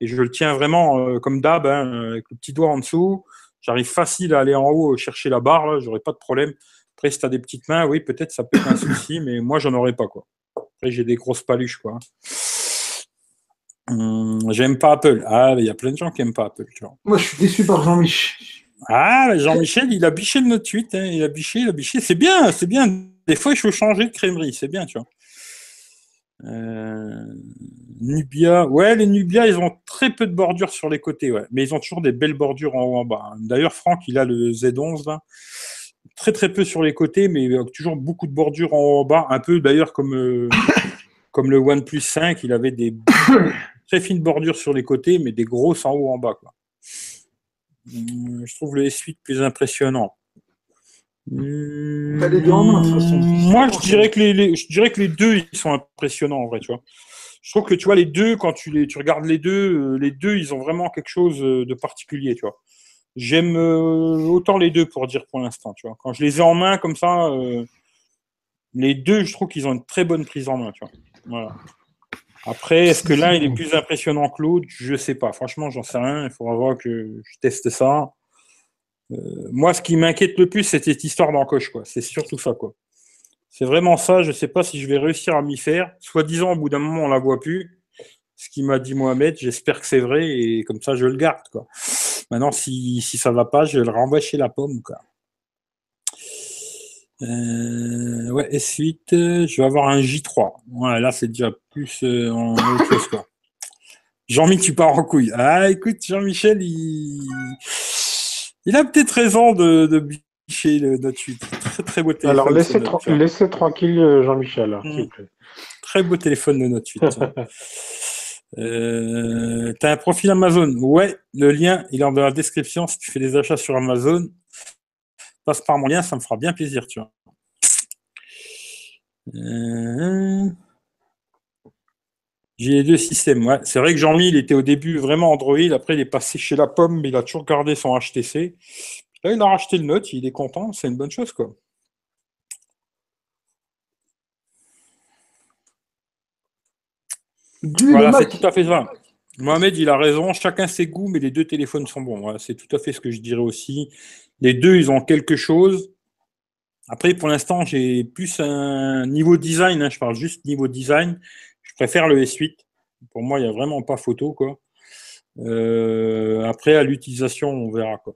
Et je le tiens vraiment comme d'hab, avec le petit doigt en dessous. J'arrive facile à aller en haut euh, chercher la barre. Là, j'aurais pas de problème. Après, si tu as des petites mains, oui, peut-être ça peut être un souci, mais moi, j'en aurais pas, quoi. Après, j'ai des grosses paluches, quoi. Hum, J'aime pas Apple. Ah, il y a plein de gens qui aiment pas Apple, tu vois. Moi, je suis déçu par Jean-Mich. Ah, Jean-Michel, il a biché le Note 8. hein. Il a biché, il a biché. C'est bien, c'est bien. Des fois, il faut changer de crèmerie. C'est bien, tu vois. Euh, Nubia. Ouais, les Nubia, ils ont très peu de bordures sur les côtés, ouais. Mais ils ont toujours des belles bordures en haut, en bas. D'ailleurs, Franck, il a le Z11, là. Très, très peu sur les côtés, mais euh, toujours beaucoup de bordures en haut, en bas. Un peu, d'ailleurs, comme, euh, comme le OnePlus 5, il avait des très fines bordures sur les côtés, mais des grosses en haut, en bas, Je trouve le S8 plus impressionnant. Les deux en main, de toute façon. Moi, je dirais que les, je dirais que les deux, ils sont impressionnants en vrai, tu vois. Je trouve que tu vois les deux, quand tu les, tu regardes les deux, euh, les deux, ils ont vraiment quelque chose euh, de particulier, tu vois. J'aime euh, autant les deux pour dire pour l'instant, tu vois. Quand je les ai en main comme ça, les deux, je trouve qu'ils ont une très bonne prise en main, tu vois. Voilà. Après, est-ce que l'un il est plus impressionnant que l'autre? Je sais pas. Franchement, j'en sais rien. Il faudra voir que je teste ça. Euh, moi, ce qui m'inquiète le plus, c'est cette histoire d'encoche, quoi. C'est surtout ça, quoi. C'est vraiment ça. Je sais pas si je vais réussir à m'y faire. Soi-disant, au bout d'un moment, on la voit plus. Ce qui m'a dit Mohamed, j'espère que c'est vrai et comme ça, je le garde, quoi. Maintenant, si, si ça va pas, je le renvoie chez la pomme, quoi. Euh, ouais, S8, euh, je vais avoir un J3. Ouais, là, c'est déjà plus en autre chose, quoi. Jean-Mi, tu pars en couille. Ah, écoute, Jean-Michel, il... il a peut-être raison de, de bicher le Note 8. Très, très beau téléphone. Alors, laissez, Note tra- 8. laissez tranquille euh, Jean-Michel, Mm. s'il vous plaît. Très beau téléphone de Note 8. ça. Euh, T'as un profil Amazon Ouais, le lien, il est dans la description. Si tu fais des achats sur Amazon, passe par mon lien, ça me fera bien plaisir, tu vois. Euh, J'ai les deux systèmes. Ouais. C'est vrai que Jean-Mi, il était au début vraiment Android. Après, il est passé chez la pomme, mais il a toujours gardé son HTC. Là, il a racheté le Note, il est content. C'est une bonne chose, quoi. Voilà, c'est tout à fait ça. Mohamed, il a raison. Chacun ses goûts, mais les deux téléphones sont bons. Voilà, c'est tout à fait ce que je dirais aussi. Les deux, ils ont quelque chose. Après, pour l'instant, j'ai plus un niveau design. hein, je parle juste niveau design. Je préfère le S8. Pour moi, il n'y a vraiment pas photo, quoi. Euh, après, à l'utilisation, on verra, quoi.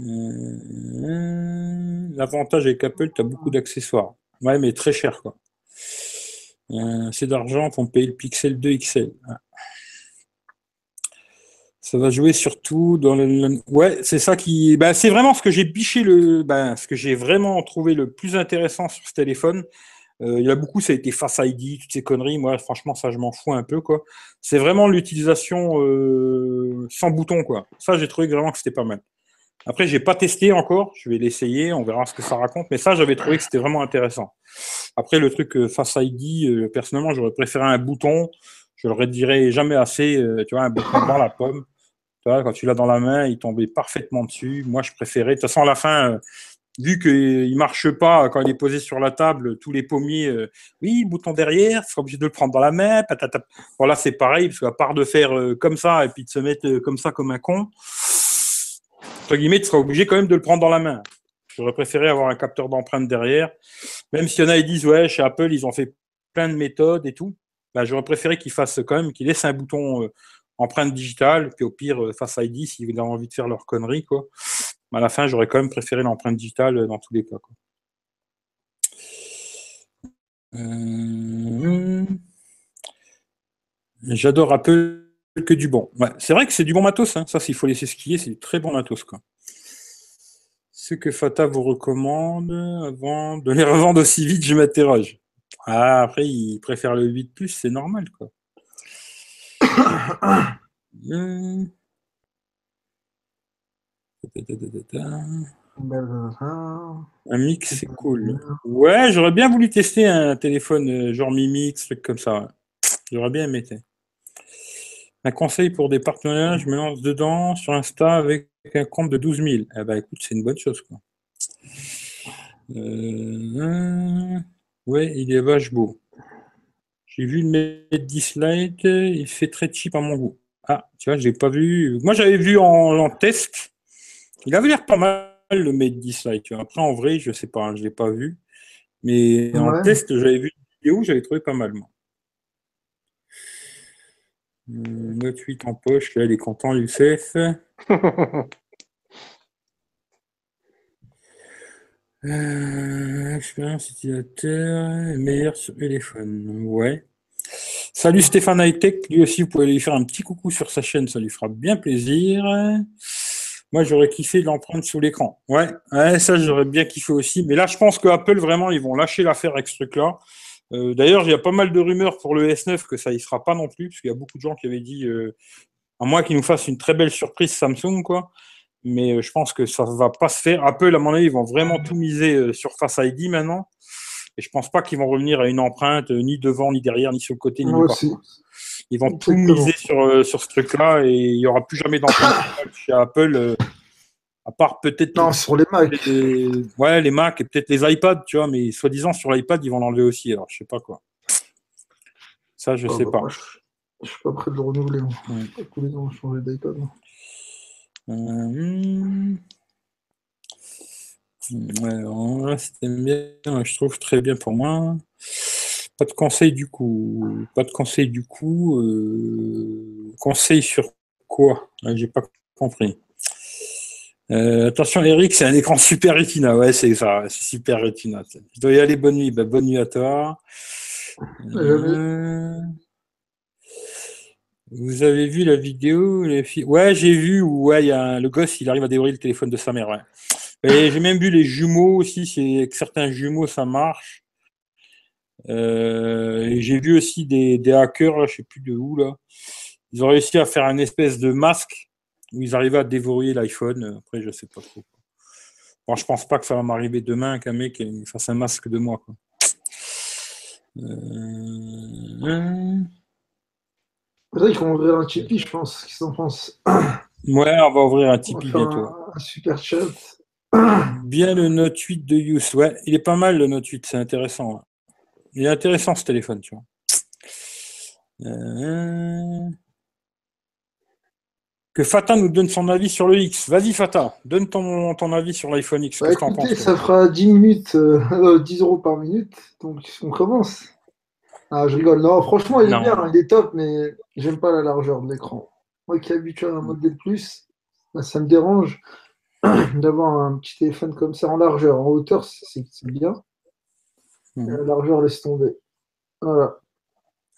Euh, L'avantage avec Apple, tu as beaucoup d'accessoires. Ouais, mais très cher, quoi. Euh, c'est d'argent pour payer le Pixel 2 XL. Ça va jouer surtout dans le. Ouais, c'est ça qui. Bah, c'est vraiment ce que j'ai biché le. bah, ce que j'ai vraiment trouvé le plus intéressant sur ce téléphone. Euh, il y a beaucoup, ça a été Face ID, toutes ces conneries. Moi, franchement, ça, je m'en fous un peu, quoi. C'est vraiment l'utilisation euh, sans bouton, quoi. Ça, j'ai trouvé vraiment que c'était pas mal. Après, j'ai pas testé encore. Je vais l'essayer. On verra ce que ça raconte. Mais ça, j'avais trouvé que c'était vraiment intéressant. Après, le truc euh, Face ID, personnellement, j'aurais préféré un bouton. Je le redirai jamais assez. tu vois, un bouton dans la pomme. Tu vois, quand tu l'as dans la main, il tombait parfaitement dessus. Moi, je préférais. De toute façon, à la fin, vu qu'il marche pas quand il est posé sur la table, tous les pommiers, euh, oui, bouton derrière, tu seras obligé de le prendre dans la main. Patata. Voilà, c'est pareil, parce qu'à part de faire euh, comme ça et puis de se mettre euh, comme ça comme un con, entre guillemets, tu seras obligé quand même de le prendre dans la main. J'aurais préféré avoir un capteur d'empreinte derrière. Même s'il y en a, ils disent, ouais, chez Apple, ils ont fait plein de méthodes et tout. Bah, j'aurais préféré qu'ils fassent quand même, qu'ils laissent un bouton empreinte digitale, puis au pire, Face ID, s'ils ont envie de faire leur connerie, quoi. Mais à la fin, j'aurais quand même préféré l'empreinte digitale dans tous les cas, quoi. Euh, J'adore Apple que du bon. C'est vrai que c'est du bon matos, hein. ça, s'il faut laisser skier, c'est du très bon matos, quoi. Ce que Fata vous recommande avant de les revendre aussi vite, je m'interroge. Ah, après, il préfère le 8 c'est normal, quoi. Euh. Un mix, c'est cool. Ouais, j'aurais bien voulu tester un téléphone euh, genre Mi Mix, truc comme ça. J'aurais bien aimé. Un conseil pour des partenariats, je me lance dedans sur Insta avec un compte de 12 000. Eh ben, écoute, c'est une bonne chose, quoi. Euh, Ouais, il est vache beau. J'ai vu le Mate 10 Lite, il fait très cheap à mon goût. Ah, tu vois, j'ai pas vu. Moi, j'avais vu en, en test. Il avait l'air pas mal, le Mate 10 Lite. tu vois. Après, en vrai, je sais pas, hein, je l'ai pas vu. Mais en test, j'avais vu une vidéo, j'avais trouvé pas mal, moi. Euh, Note 8 en poche, là, il est content, Youssef. Euh, expérience utilisateur, meilleure sur téléphone. Ouais. Salut Stéphane Hightech, lui aussi, vous pouvez lui faire un petit coucou sur sa chaîne, ça lui fera bien plaisir. Moi, j'aurais kiffé l'empreinte sous l'écran. Ouais, ouais, ça, j'aurais bien kiffé aussi. Mais là, je pense que Apple, vraiment, ils vont lâcher l'affaire avec ce truc-là. Euh, D'ailleurs, il y a pas mal de rumeurs pour le S9 que ça y sera pas non plus, parce qu'il y a beaucoup de gens qui avaient dit, euh, à moins qu'ils nous fassent une très belle surprise Samsung, quoi. mais euh, je pense que ça va pas se faire. Apple, à mon avis, ils vont vraiment tout miser sur Face ID maintenant. Et je pense pas qu'ils vont revenir à une empreinte euh, ni devant, ni derrière, ni sur le côté, ni Moi nulle part. aussi. Ils vont tout miser sur, euh, sur ce truc-là et il y aura plus jamais d'empreinte chez Apple, euh, à part peut-être Non, sur les Mac. les, ouais, les Mac et peut-être les iPads, tu vois, mais soi-disant sur l'iPad, ils vont l'enlever aussi. Alors, je sais pas quoi. Ça, je Ah, sais bah, pas. moi, je, je suis pas prêt de le renouveler. moi. Ouais. Pas tous les ans, changer d'iPad. moi. Euh, hmm. C'était bien, je trouve très bien pour moi. Pas de conseil du coup. Pas de conseil du coup. euh, Conseil sur quoi? J'ai pas compris. Euh, attention, Eric, c'est un écran super Retina. Ouais, c'est ça, c'est super Retina. Je dois y aller. Bonne nuit. Bah, bonne nuit à toi. Euh, Vous avez vu la vidéo les Ouais, j'ai vu ouais, y a le gosse, il arrive à dévorer le téléphone de sa mère. Et j'ai même vu les jumeaux aussi. C'est avec certains jumeaux, ça marche. Euh, et j'ai vu aussi des, des hackers, là, je sais plus de où là. Ils ont réussi à faire un espèce de masque où ils arrivaient à déverrouiller l'iPhone. Après, je sais pas trop. Bon, je pense pas que ça va m'arriver demain qu'un mec fasse un masque de moi. Quoi. Euh, Faudrait qu'on ouvrir un Tipeee, je pense. Qu'est-ce que Ouais, on va ouvrir un Tipeee bientôt. un, un super chat. Bien le Note 8 de Youth. Ouais, il est pas mal le Note 8, c'est intéressant. ouais. Il est intéressant ce téléphone, tu vois. Euh, Que Fata nous donne son avis sur le X. Vas-y Fata, donne ton, ton avis sur l'iPhone X. Bah, écoutez, penses ça fera 10 minutes, euh, euh, 10 euros par minute. Donc, on commence. Ah, je rigole. Non, franchement, il est bien, il est top, mais j'aime pas la largeur de l'écran. Moi qui est habitué à un modèle plus, bah, ça me dérange d'avoir un petit téléphone comme ça en largeur. En hauteur, c'est bien. Mhm. Et La largeur, laisse tomber. Voilà.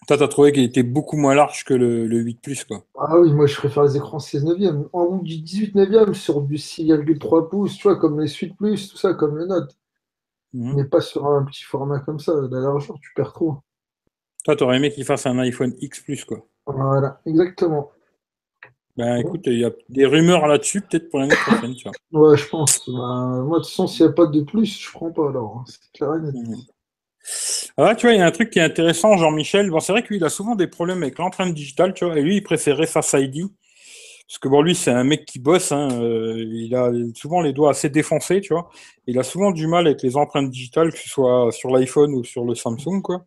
Toi, t'as trouvé qu'il était beaucoup moins large que le, le 8 Plus, quoi. Ah oui, moi je préfère les écrans 16 neuvième. En haut du 18 neuvième sur du 6,3 pouces, tu vois, comme les Suite Plus, tout ça, comme le Note. Mhm. Mais pas sur un petit format comme ça. La largeur, tu perds trop. Toi, t'aurais aimé qu'il fasse un iPhone X Plus, quoi. Voilà, exactement. Ben écoute, il y a des rumeurs là-dessus, peut-être pour l'année prochaine, tu vois. Ouais, je pense. Bah, moi, de toute façon, s'il n'y a pas de plus, je prends pas alors. hein. C'est clair et net. Ah ouais, tu vois, il y a un truc qui est intéressant, Jean-Michel. Bon, c'est vrai qu'il a souvent des problèmes avec l'empreinte digitale, tu vois, et lui, il préférait Face ID. Parce que bon, lui, c'est un mec qui bosse, hein, euh, il a souvent les doigts assez défoncés, tu vois. Il a souvent du mal avec les empreintes digitales, que ce soit sur l'iPhone ou sur le Samsung, quoi.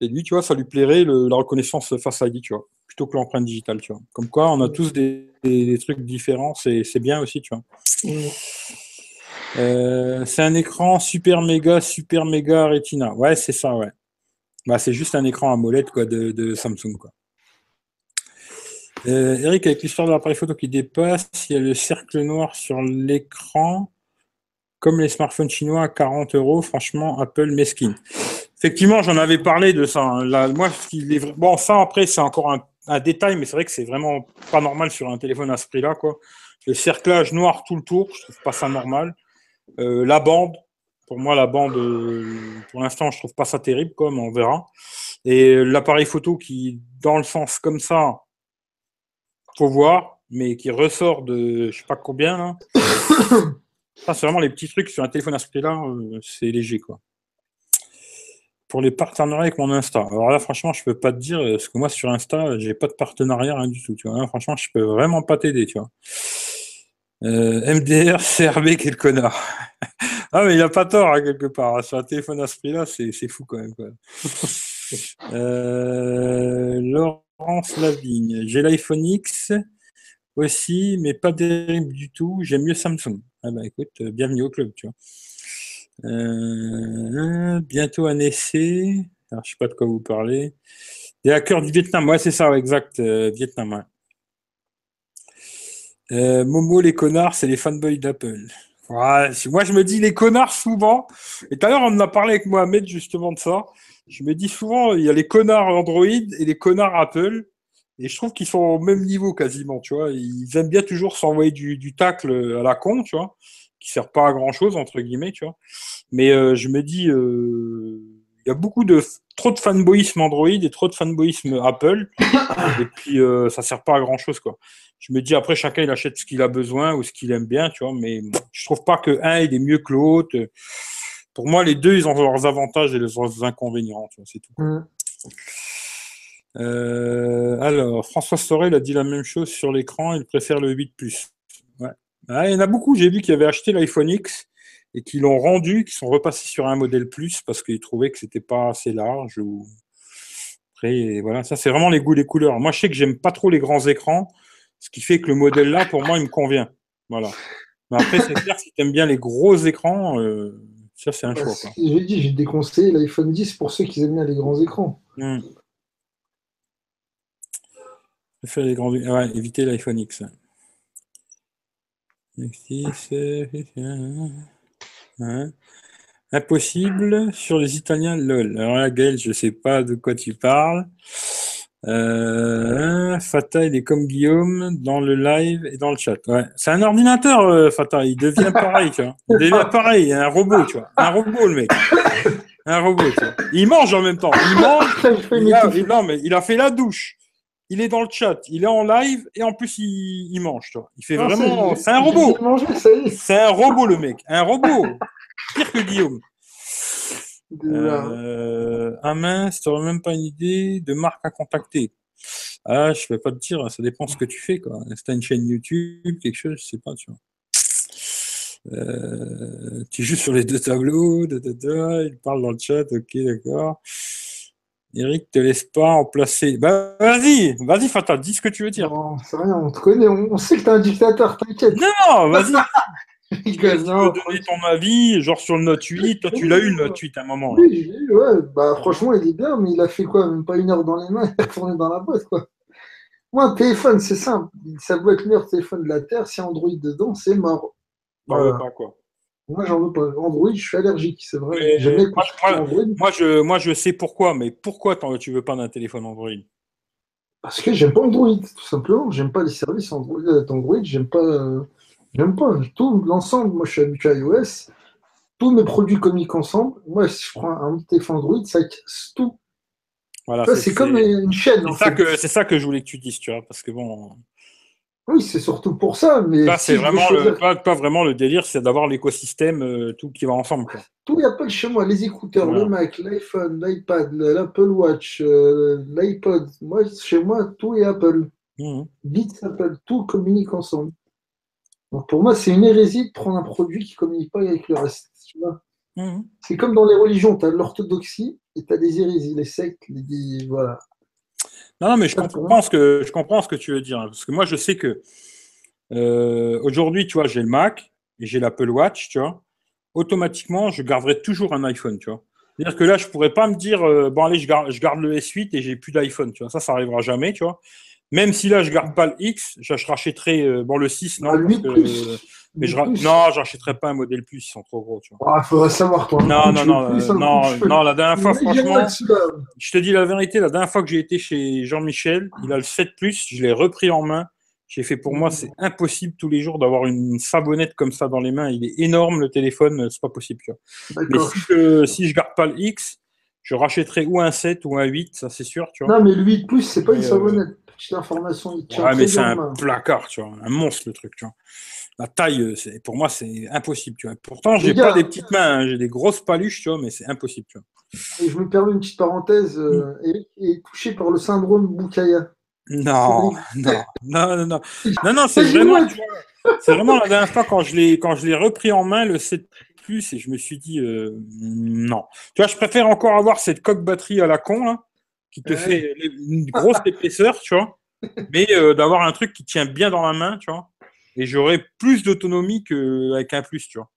Et lui, tu vois, ça lui plairait le- la reconnaissance Face ID, tu vois, plutôt que l'empreinte digitale, tu vois. Comme quoi, on a tous des, des- des trucs différents, c'est c'est bien aussi, tu vois. Mm. Euh, c'est un écran super méga, super méga Retina. Ouais, c'est ça, ouais. Bah, c'est juste un écran AMOLED quoi, de, de Samsung. Quoi. Euh, Eric, avec l'histoire de l'appareil photo qui dépasse, il y a le cercle noir sur l'écran, comme les smartphones chinois à 40 euros. Franchement, Apple mesquine. Effectivement, j'en avais parlé de ça. hein. Là, moi, ce qui est bon, ça après, c'est encore un, un détail, mais c'est vrai que c'est vraiment pas normal sur un téléphone à ce prix-là. Quoi. Le cerclage noir tout le tour, je trouve pas ça normal. Euh, la bande, pour moi, la bande, euh, pour l'instant, je trouve pas ça terrible, quoi, mais on verra. Et l'appareil photo qui, dans le sens comme ça, faut voir, mais qui ressort de je sais pas combien là. ça, c'est vraiment les petits trucs sur un téléphone à ce prix-là, euh, c'est léger, quoi. Pour les partenariats avec mon Insta. Alors là, franchement, je peux pas te dire, euh, parce que moi, sur Insta, j'ai pas de partenariat, rien du tout. Tu vois. Là, franchement, je peux vraiment pas t'aider, tu vois. Euh, MDR, CRB, quel connard. ah, mais il a pas tort, hein, quelque part. hein. Sur un téléphone à ce prix-là, c'est c'est fou quand même. Quoi. Euh, Laurence Lavigne. J'ai l'iPhone X aussi, mais pas terrible du tout. J'aime mieux Samsung. Ah bah écoute, euh, bienvenue au club, tu vois. Euh, bientôt un essai. Alors, je sais pas de quoi vous parlez. Des hackers du Vietnam. Ouais, c'est ça, exact. euh, Vietnam. Euh, Momo, les connards, c'est les fanboys d'Apple. Moi, je me dis les connards souvent. Et tout à l'heure, on en a parlé avec Mohamed justement de ça. Je me dis souvent, il y a les connards Android et les connards Apple. Et je trouve qu'ils sont au même niveau quasiment, tu vois. Ils aiment bien toujours s'envoyer du, du tacle à la con, tu vois, qui sert pas à grand chose, entre guillemets, tu vois. Mais euh, je me dis, euh, il y a beaucoup de trop de fanboyisme Android et trop de fanboyisme Apple. et puis, euh, ça sert pas à grand chose, quoi. Je me dis, après, chacun, il achète ce qu'il a besoin ou ce qu'il aime bien, tu vois, mais je trouve pas que un il est mieux que l'autre. Pour moi, les deux, ils ont leurs avantages et leurs inconvénients, c'est tout. Mm. Euh, alors, François Sorel a dit la même chose sur l'écran, il préfère le 8 Plus. Ouais. Ah, il y en a beaucoup, j'ai vu qui avaient acheté l'iPhone X et qui l'ont rendu, qui sont repassés sur un modèle Plus parce qu'ils trouvaient que c'était pas assez large. Ou... Après, voilà, ça c'est vraiment les goûts, les couleurs. Moi, je sais que j'aime pas trop les grands écrans, ce qui fait que le modèle là, pour moi, il me convient. Voilà. Mais après, c'est clair, si tu aimes bien les gros écrans, euh, ça c'est un choix. quoi. J'ai dit, j'ai déconseillé l'iPhone 10 pour ceux qui aiment bien les grands écrans. Hmm. Faire les grands... ouais, éviter l'iPhone X. X6, hein? Impossible sur les Italiens, lol. Alors là, Gaël, je sais pas de quoi tu parles. Euh, Fata, il est comme Guillaume dans le live et dans le chat. Ouais. C'est un ordinateur, euh, Fata. Il devient pareil, tu vois. Il devient pareil. Un robot, tu vois. Un robot, le mec. Un robot, tu vois. Il mange en même temps. Il mange. Il a, il- non, mais il a fait la douche. Il est dans le chat. Il est en live et en plus, il, il mange, tu vois. Il fait Non, vraiment. c'est- un robot. C'est un robot, le mec. Un robot. Pire que Guillaume. Euh, ah mince, tu même pas une idée de marque à contacter. Ah, je ne vais pas te dire, ça dépend ce que tu fais. Quoi. Si tu as une chaîne YouTube, quelque chose, je sais pas, tu vois. Euh, tu joues sur les deux tableaux, da, da, da, il parle dans le chat, ok, d'accord. Eric te laisse pas en placer. Bah, vas-y, vas-y, Fata, dis ce que tu veux dire. Non, c'est rien, on te connaît, on, sait que t'es un dictateur, t'inquiète. Non, vas-y, tu non, donner ton avis, genre sur le Note 8. Toi, tu l'as eu, le Note 8 à un moment. là. Oui, j'ai eu, ouais, bah franchement, il est bien, mais il a fait quoi? Même pas une heure dans les mains, il est retourné dans la boîte, quoi. Moi, un téléphone, c'est simple. Ça doit être le meilleur téléphone de la Terre. Si Android dedans, c'est mort. Voilà. veux pas, quoi. Moi, j'en veux pas. Android, je suis allergique, c'est vrai. Moi, construire moi- Android Moi je, moi, je sais pourquoi, mais pourquoi tu veux pas d'un téléphone Android parce que j'aime pas Android, tout simplement. J'aime pas les services Android. euh, d'Android, J'aime pas. euh, J'aime pas. Tout l'ensemble. Moi, je suis habitué à iOS. Tous mes produits communiquent ensemble. Moi, si je prends un téléphone Android, ça casse tout. Voilà, c'est comme une chaîne. c'est ça ça que je voulais que tu dises, tu vois, parce que bon, Oui, c'est surtout pour ça. Mais si c'est vraiment le, pas, pas vraiment le délire, c'est d'avoir l'écosystème euh, tout qui va ensemble. Quoi. Tout est Apple chez moi, les écouteurs, Voilà. le Mac, l'iPhone, l'iPad, l'Apple Watch, euh, l'iPod. Moi, chez moi, tout est Apple. Beats Apple, tout communique ensemble. Donc pour moi, c'est une hérésie de prendre un produit qui ne communique pas avec le reste. Mhm. C'est comme dans les religions, tu as l'orthodoxie et tu as des hérésies, les sectes, les, voilà. Non, non, mais je comprends ce que je comprends ce que tu veux dire, hein, parce que moi je sais que euh, aujourd'hui, tu vois, j'ai le Mac et j'ai l'Apple Watch, tu vois. Automatiquement, je garderai toujours un iPhone, tu vois. C'est-à-dire que là, je pourrais pas me dire euh, bon allez, je garde, je garde le S8 et j'ai plus d'iPhone, tu vois. Ça, ça arrivera jamais, tu vois. Même si là, je garde pas le X, je je rachèterai euh, bon le 6, non, Ah, parce 8 que- plus. mais je non, j'achèterai pas un modèle plus, ils sont trop gros, tu vois. Ah, faudrait savoir, toi. Non, non, non, euh, non, non, la dernière fois, franchement, je te dis la vérité, la dernière fois que j'ai été chez Jean-Michel, il a le 7 Plus, je l'ai repris en main. J'ai fait pour moi, c'est impossible tous les jours d'avoir une savonnette comme ça dans les mains. Il est énorme le téléphone, c'est pas possible. Tu vois. Mais si je, si je garde pas le X, je rachèterai ou un 7 ou un 8, ça c'est sûr. Tu vois. Non, mais le 8 plus, c'est pas une Mais, euh, savonnette. Petite information, il tient Ouais, très mais c'est un main. placard, tu vois, un monstre le truc. Tu vois. La taille, euh, pour moi, c'est impossible. Tu vois. Pourtant, j'ai pas des petites mains, hein, j'ai des grosses paluches, tu vois, mais c'est impossible. Tu vois. Et je me permets une petite parenthèse. Euh, Mm. Eric est touché par le syndrome Bukaya. Non, non, non, non, non, non, non, c'est vraiment, c'est vraiment la dernière fois quand je l'ai, quand je l'ai repris en main le 7 plus et je me suis dit euh, non. Tu vois, je préfère encore avoir cette coque batterie à la con là, qui te Ouais. fait une grosse épaisseur, tu vois, mais euh, d'avoir un truc qui tient bien dans la main, tu vois, et j'aurai plus d'autonomie qu'avec un plus, tu vois.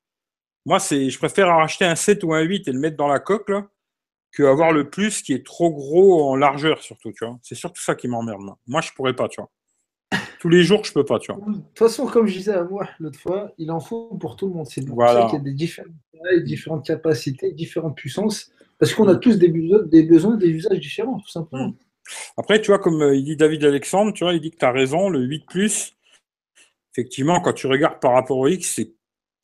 Moi, c'est, je préfère racheter un 7 ou un 8 et le mettre dans la coque là, que avoir le plus qui est trop gros en largeur surtout, tu vois. C'est surtout ça qui m'emmerde. Moi. moi, je pourrais pas, tu vois. Tous les jours, je peux pas, tu vois. De toute façon, comme je disais à moi l'autre fois, il en faut pour tout le monde. C'est pour Voilà. ça qu'il y a des différentes tailles, différentes capacités, différentes puissances. Parce qu'on a tous des besoins, des besoins, des usages différents, tout simplement. Mm. Après, tu vois, comme euh, il dit David Alexandre, tu vois, il dit que tu as raison, le 8 effectivement, quand tu regardes par rapport au X, c'est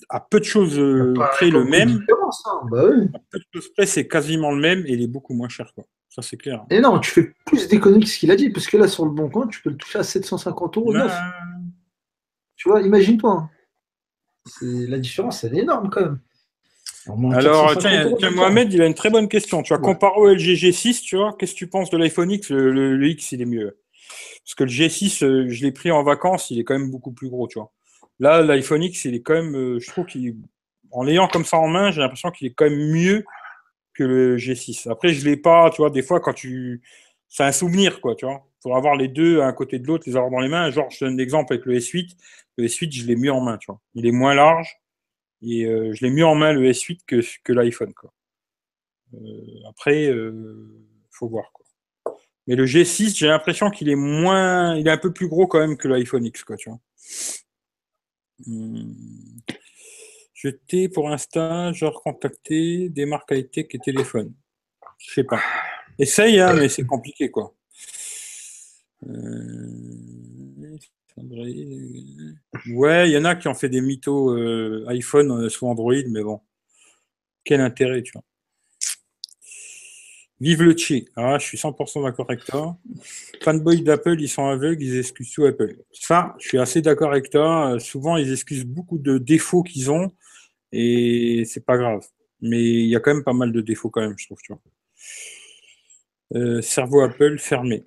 à peu de choses euh, près le même. hein. Bah oui. À peu de choses près, c'est quasiment le même et il est beaucoup moins cher. Quoi. Ça, c'est clair. Et non, tu fais plus d'économies que ce qu'il a dit, parce que là, sur le bon coin, tu peux le toucher à 750 euros Tu vois, imagine-toi. hein. C'est- La différence, elle est énorme quand même. Alors, 450 tiens, Mohamed, il a une très bonne question. Tu vois, Ouais. comparé au LG G6, tu vois, qu'est-ce que tu penses de l'iPhone X? Le, le- le X, il est mieux. Parce que le G6, euh, je l'ai pris en vacances, il est quand même beaucoup plus gros, tu vois. Là, l'iPhone X, il est quand même, euh, je trouve qu'il, en l'ayant comme ça en main, j'ai l'impression qu'il est quand même mieux que le G6. Après, je l'ai pas, tu vois, des fois, quand tu, c'est un souvenir, quoi, tu vois. Pour avoir les deux à un côté de l'autre, les avoir dans les mains. Genre, je donne l'exemple avec le S8. Le S8, je l'ai mieux en main, tu vois. Il est moins large. Et euh, je l'ai mieux en main le S8 que, l'iPhone. Quoi. Euh, après, euh, faut voir. Quoi. Mais le G6, j'ai l'impression qu'il est moins, il est un peu plus gros quand même que l'iPhone X, quoi, tu vois. Hum. Je t'ai pour Insta, genre contacté des marques high-tech et téléphone. Je sais pas. Essaye, hein, mais c'est compliqué, quoi. Euh, Ouais, il y en a qui ont fait des mythos euh, iPhone euh, sous Android, mais bon. Quel intérêt, tu vois. Vive le chi. Ah, je suis 100% d'accord avec toi. Fanboy d'Apple, ils sont aveugles, ils excusent tout Apple. Ça, je suis assez d'accord avec toi. Euh, Souvent, ils excusent beaucoup de défauts qu'ils ont et c'est pas grave. Mais il y a quand même pas mal de défauts quand même, je trouve. Euh, cerveau Apple fermé.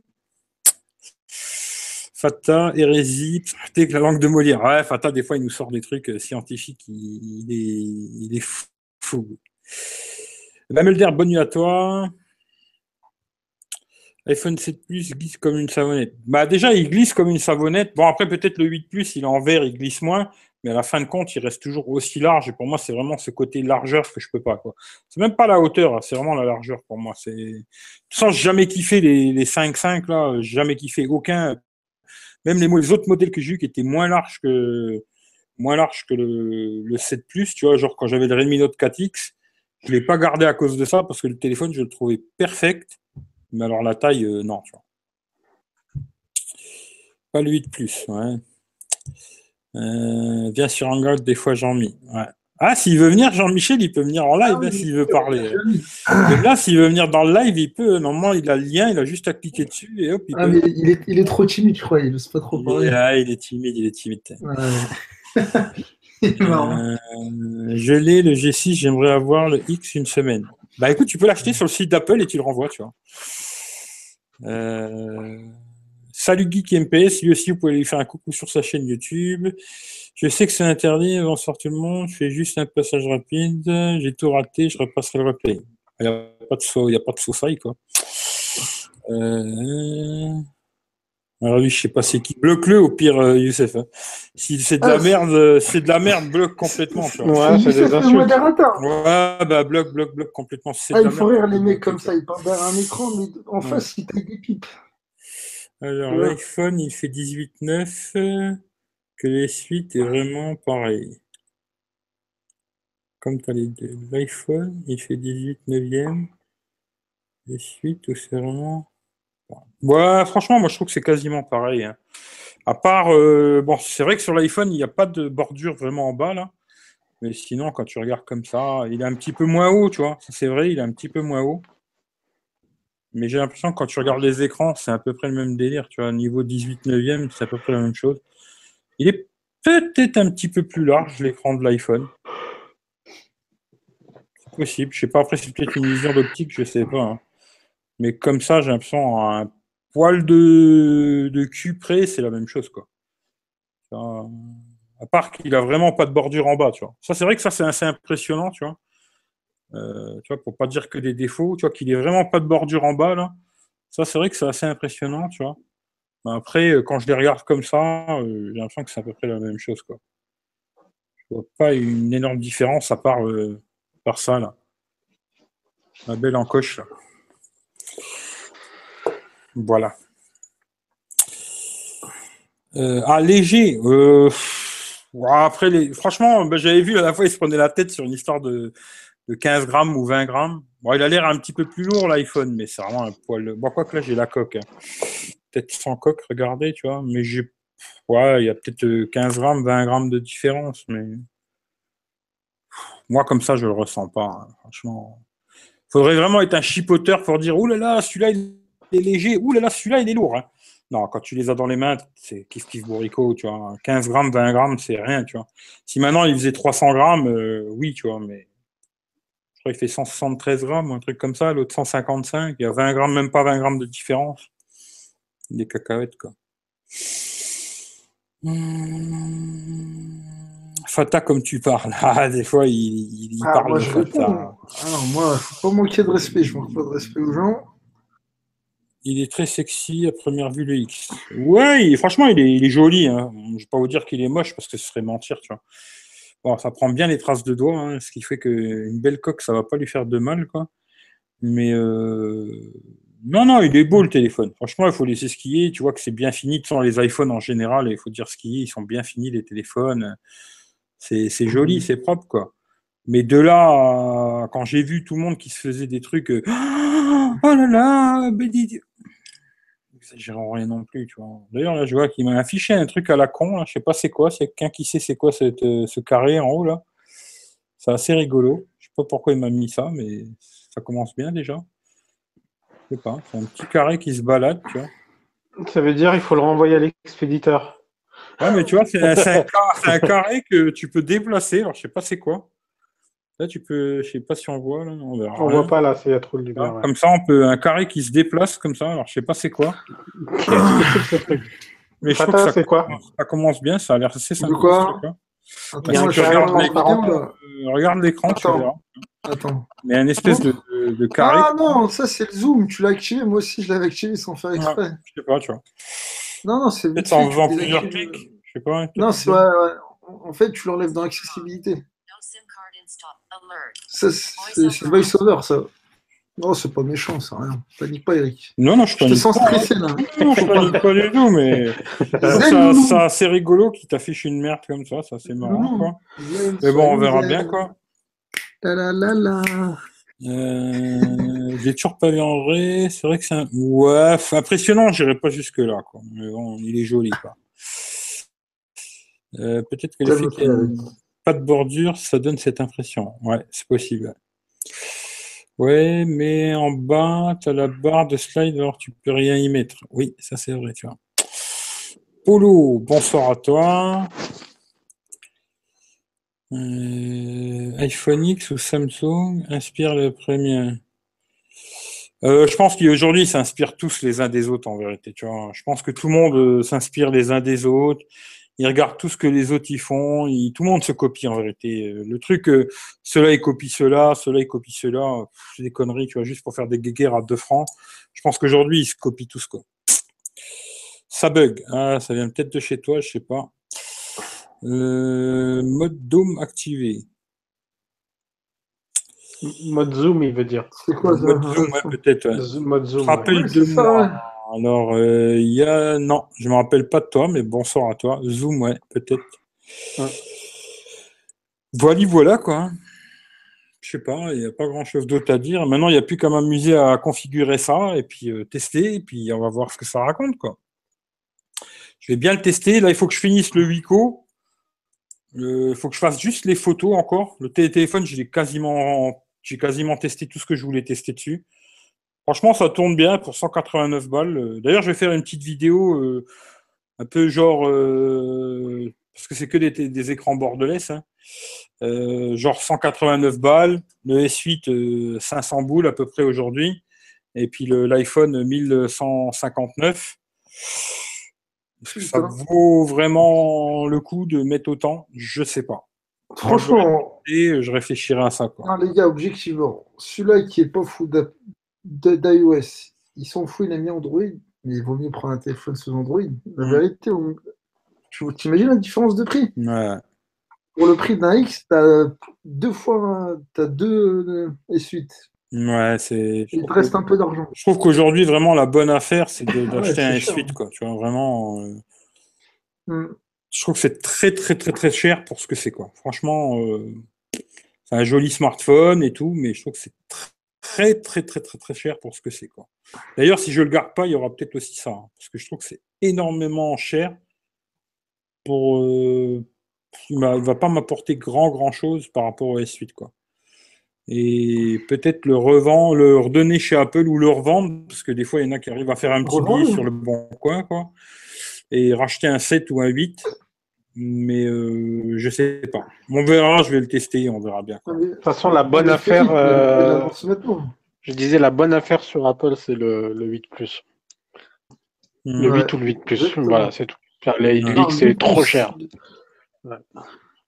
Fata, hérésie, la langue de Molière. Ouais, Fata, des fois, il nous sort des trucs euh, scientifiques, il, est, fou. fou. Bamelder, bonne nuit à toi. iPhone 7 Plus glisse comme une savonnette. Bah déjà, il glisse comme une savonnette. Bon, après, peut-être le 8 Plus, il est en vert, il glisse moins. Mais à la fin de compte, il reste toujours aussi large. Et pour moi, c'est vraiment ce côté largeur que je peux pas. quoi. C'est même pas la hauteur, hein, c'est vraiment la largeur pour moi. C'est sans jamais kiffé les, les 5.5 là, jamais kiffé aucun. Même les, autres modèles que j'ai eu qui étaient moins larges que moins que le, le 7 Plus, tu vois, genre quand j'avais le Redmi Note 4X, je l'ai pas gardé à cause de ça parce que le téléphone, je le trouvais perfect. Mais alors la taille, euh, non, tu vois. Pas le 8 Plus, ouais. Euh, viens sur des fois Jean-Mi. Ouais. Ah, s'il veut venir, Jean-Michel, il peut venir en live, Ah hein, oui, s'il veut parler. Ah, Mais là, s'il veut venir dans le live, il peut. Normalement, il a le lien, il a juste à cliquer dessus et hop, il Ah, peut. mais il est, il est trop timide, je crois. Il n'ose pas trop Il parler. ah, il est timide, il est timide. Ouais. Il est marrant. Euh, je l'ai, le G6, j'aimerais avoir le X une semaine. Bah écoute, tu peux l'acheter sur le site d'Apple et tu le renvoies, tu vois. Euh, Salut Geek MPS, lui aussi, vous pouvez lui faire un coucou sur sa chaîne YouTube. Je sais que c'est interdit, avant sortir le monde, je fais juste un passage rapide, j'ai tout raté, je repasserai le replay. Il n'y a pas de faux, il y a pas de faux faille, quoi. Euh... Alors lui, je sais pas c'est qui. Bloque-le au pire, euh, Youssef. hein. Si c'est de la Ah, merde, euh, c'est de la merde, bloque complètement. tu vois. Ouais, c'est des insultes. modérateur. Ouais, bah bloque, bloque, bloque complètement. Ah, de il faut rire les mecs comme ça. Ils parlent derrière un écran, mais en Ouais. face, ils taillent des pipes. Alors Ouais. l'iPhone, il fait 18,9, euh, que les suites est vraiment pareil. Comme tu as les deux. L'iPhone, il fait 18 neuvième. Les suites, où c'est vraiment. Ouais, franchement, moi je trouve que c'est quasiment pareil. hein. À part, euh, bon, c'est vrai que sur l'iPhone, il n'y a pas de bordure vraiment en bas là. Mais sinon, quand tu regardes comme ça, il est un petit peu moins haut, tu vois. C'est vrai, il est un petit peu moins haut. Mais j'ai l'impression que quand tu regardes les écrans, c'est à peu près le même délire. Tu vois, niveau 18 neuvième, c'est à peu près la même chose. Il est peut-être un petit peu plus large, l'écran de l'iPhone. C'est possible. Je sais pas, après, c'est peut-être une vision d'optique, je sais pas. hein. Mais comme ça, j'ai l'impression, un poil de, de cul près, c'est la même chose, quoi. À part qu'il a vraiment pas de bordure en bas, tu vois. Ça, c'est vrai que ça, c'est assez impressionnant, tu vois. Euh, tu vois, pour pas dire que des défauts, tu vois, qu'il ait vraiment pas de bordure en bas, là. Ça, c'est vrai que c'est assez impressionnant, tu vois. Mais après, euh, quand je les regarde comme ça, euh, j'ai l'impression que c'est à peu près la même chose, quoi. Je vois pas une énorme différence à part, euh, par ça, là. La belle encoche, là. Voilà. Ah, léger. Après, franchement, ben, j'avais vu à la fois, il se prenait la tête sur une histoire de, de 15 grammes ou 20 grammes. Bon, il a l'air un petit peu plus lourd, l'iPhone, mais c'est vraiment un poil. Bon, quoi là, j'ai la coque. hein. Peut-être sans coque, regardez, tu vois. Mais j'ai. Ouais, il y a peut-être euh, 15 grammes, 20 grammes de différence, mais. Moi, comme ça, je le ressens pas. hein, franchement, faudrait vraiment être un chipoteur pour dire, ouh là là, celui-là il est léger, ouh là là, celui-là il est lourd. hein. Non, quand tu les as dans les mains, c'est kiff kiff bourricot, tu vois. 15 grammes, 20 grammes, c'est rien, tu vois. Si maintenant il faisait 300 grammes, euh, oui, tu vois, mais crois qu'il fait 173 grammes, un truc comme ça, l'autre 155, il y a 20 grammes, même pas 20 grammes de différence. Des cacahuètes, quoi. Hmm. Fata, comme tu parles, ah, des fois, il, il, il Ah, parle moi, de je Fata. réponds. Alors, moi, faut pas manquer de respect. Je manque pas de respect aux gens. Il est très sexy à première vue, le X. Ouais, il- franchement, il est, il est joli. Hein. Je vais pas vous dire qu'il est moche parce que ce serait mentir, tu vois. Bon, ça prend bien les traces de doigts, hein, ce qui fait qu'une belle coque, ça va pas lui faire de mal, quoi. Mais euh, non, non, il est beau le téléphone. Franchement, il faut laisser skier. Tu vois que c'est bien fini. Façon, les iPhones en général, il faut dire skier, ils sont bien finis, les téléphones. C'est joli, c'est propre, quoi. Mais de là, quand j'ai vu tout le monde qui se faisait des trucs, euh, oh là là, J'exagère rien non plus, tu vois. D'ailleurs, là, je vois qu'il m'a affiché un truc à la con, là. je sais pas c'est quoi, c'est quelqu'un qui sait c'est quoi cette, euh, ce carré en haut, là. C'est assez rigolo. Je sais pas pourquoi il m'a mis ça, mais ça commence bien déjà. Je sais pas, c'est un petit carré qui se balade, tu vois. Ça veut dire il faut le renvoyer à l'expéditeur. Ouais, mais tu vois, c'est un, un carré que tu peux déplacer, alors je sais pas c'est quoi. Là, tu peux, je sais pas si on voit, là, on verra. On rien. voit pas là, c'est il y a trop de lumière. Ah, ouais. Comme ça, on peut un carré qui se déplace comme ça. Alors, je sais pas c'est quoi, mais je trouve que ça, c'est quoi ça commence bien. Ça a l'air assez sympa. quoi. Attends, je regarde la. Euh, regarde l'écran, tu verras. Attends. Mais un espèce de, de, de carré. Ah non, ça c'est le zoom. Tu l'as activé. Moi aussi, je l'avais activé sans faire exprès. Je sais pas, tu vois. Non, non, c'est Peut-être en fait, faisant tu plusieurs clics. Je sais pas. Non, c'est ouais, ouais. En fait, tu l'enlèves dans l'accessibilité. C'est c'est VoiceOver, ça. Non, c'est pas méchant, ça, rien. Panique pas, Eric. Non, non, je Je te panique sens pas. stressé, là. Non, je panique pas du tout, mais ça, assez rigolo qui t'affiche une merde comme ça. Ça, c'est marrant, quoi. Mais bon, on verra bien, quoi. La la la la. Euh, j'ai toujours pas vu en vrai. C'est vrai que c'est un... Ouais, c'est impressionnant. J'irai pas jusque là, quoi. Mais bon, il est joli, quoi. Euh, Peut-être que le fait qu'il y. pas de bordure, ça donne cette impression. Ouais, c'est possible. Ouais, mais en bas, tu as la barre de slide, alors tu peux rien y mettre. Oui, ça c'est vrai, tu vois. Polo, bonsoir à toi. Euh, iPhone X ou Samsung inspire le premier? Euh, je pense qu'aujourd'hui, s'inspirent tous les uns des autres en vérité. Tu vois, je pense que tout le monde euh, s'inspire les uns des autres. Ils regardent tout ce que les autres y font. Ils- tout le monde se copie en vérité. Euh, Le truc, euh, ceux-là ils copient ceux-là, ceux-là ils copient ceux-là. Pff, C'est des conneries, tu vois, juste pour faire des guéguerres à 2 francs. Je pense qu'aujourd'hui, ils se copient tous quoi. Ça bug. Ah, ça vient peut-être de chez toi, je sais pas. Euh, mode Dome activé. Mode zoom, il veut dire. C'est quoi ça Mode Zoom, ouais, peut-être. ouais. Mode zoom. Je te rappelle Ouais, de c'est ça, moi. Alors, euh, il y a. Non, je me rappelle pas de toi, mais bonsoir à toi. Zoom, ouais, peut-être. Ouais. Voilà, voilà, quoi. Je sais pas, il n'y a pas grand-chose d'autre à dire. Maintenant, il n'y a plus qu'à m'amuser à configurer ça et puis euh, tester, et puis on va voir ce que ça raconte, quoi. Je vais bien le tester. Là, il faut que je finisse le Wico. Il faut que je fasse juste les photos encore. Le té- téléphone, j'ai quasiment, j'ai quasiment testé tout ce que je voulais tester dessus. Franchement, ça tourne bien pour 189 balles. Euh, D'ailleurs, je vais faire une petite vidéo euh, un peu genre euh, parce que c'est que des, des écrans bordelais, hein. Euh, genre 189 balles, le S8 euh, 500 boules à peu près aujourd'hui, et puis l'iPhone 1159. Est-ce que ça vaut vraiment le coup de mettre autant? Je sais pas. Franchement, Et je réfléchirai à ça. Quoi. non, les gars, objectivement, celui-là qui est pas fou d'iOS, il s'en fout, il a mis Android, mais il vaut mieux prendre un téléphone sous Android. La Mm. vérité, on- tu t'imagines la différence de prix? Ouais. Pour le prix d'un X, t'as deux fois, t'as deux euh, S8. Ouais, c'est. Il te reste que- un peu d'argent. Je trouve qu'aujourd'hui, vraiment, la bonne affaire, c'est d'acheter un cher, S8, hein. quoi. Tu vois, vraiment. euh, Mm. je trouve que c'est très, très, très, très cher pour ce que c'est, quoi. Franchement, euh, c'est un joli smartphone et tout, mais je trouve que c'est tr- très, très, très, très, très cher pour ce que c'est, quoi. D'ailleurs, si je le garde pas, il y aura peut-être aussi ça, hein, parce que je trouve que c'est énormément cher pour, euh, il ne va pas m'apporter grand, grand chose par rapport au S8. Quoi. Et peut-être le revendre, le redonner chez Apple ou le revendre, parce que des fois, il y en a qui arrivent à faire un petit billet sur le bon coin, quoi. Et racheter un 7 ou un 8. Mais euh, je sais pas. On verra, je vais le tester, on verra bien. quoi. De toute façon, la bonne mais affaire, euh, maintenant. je disais la bonne affaire sur Apple, c'est le, le 8 Plus. Le Mm. Ouais. 8 ou le 8 Plus. Exactement. Voilà, c'est tout. Les Non, Non, X, le c'est 8 trop plus, cher. Le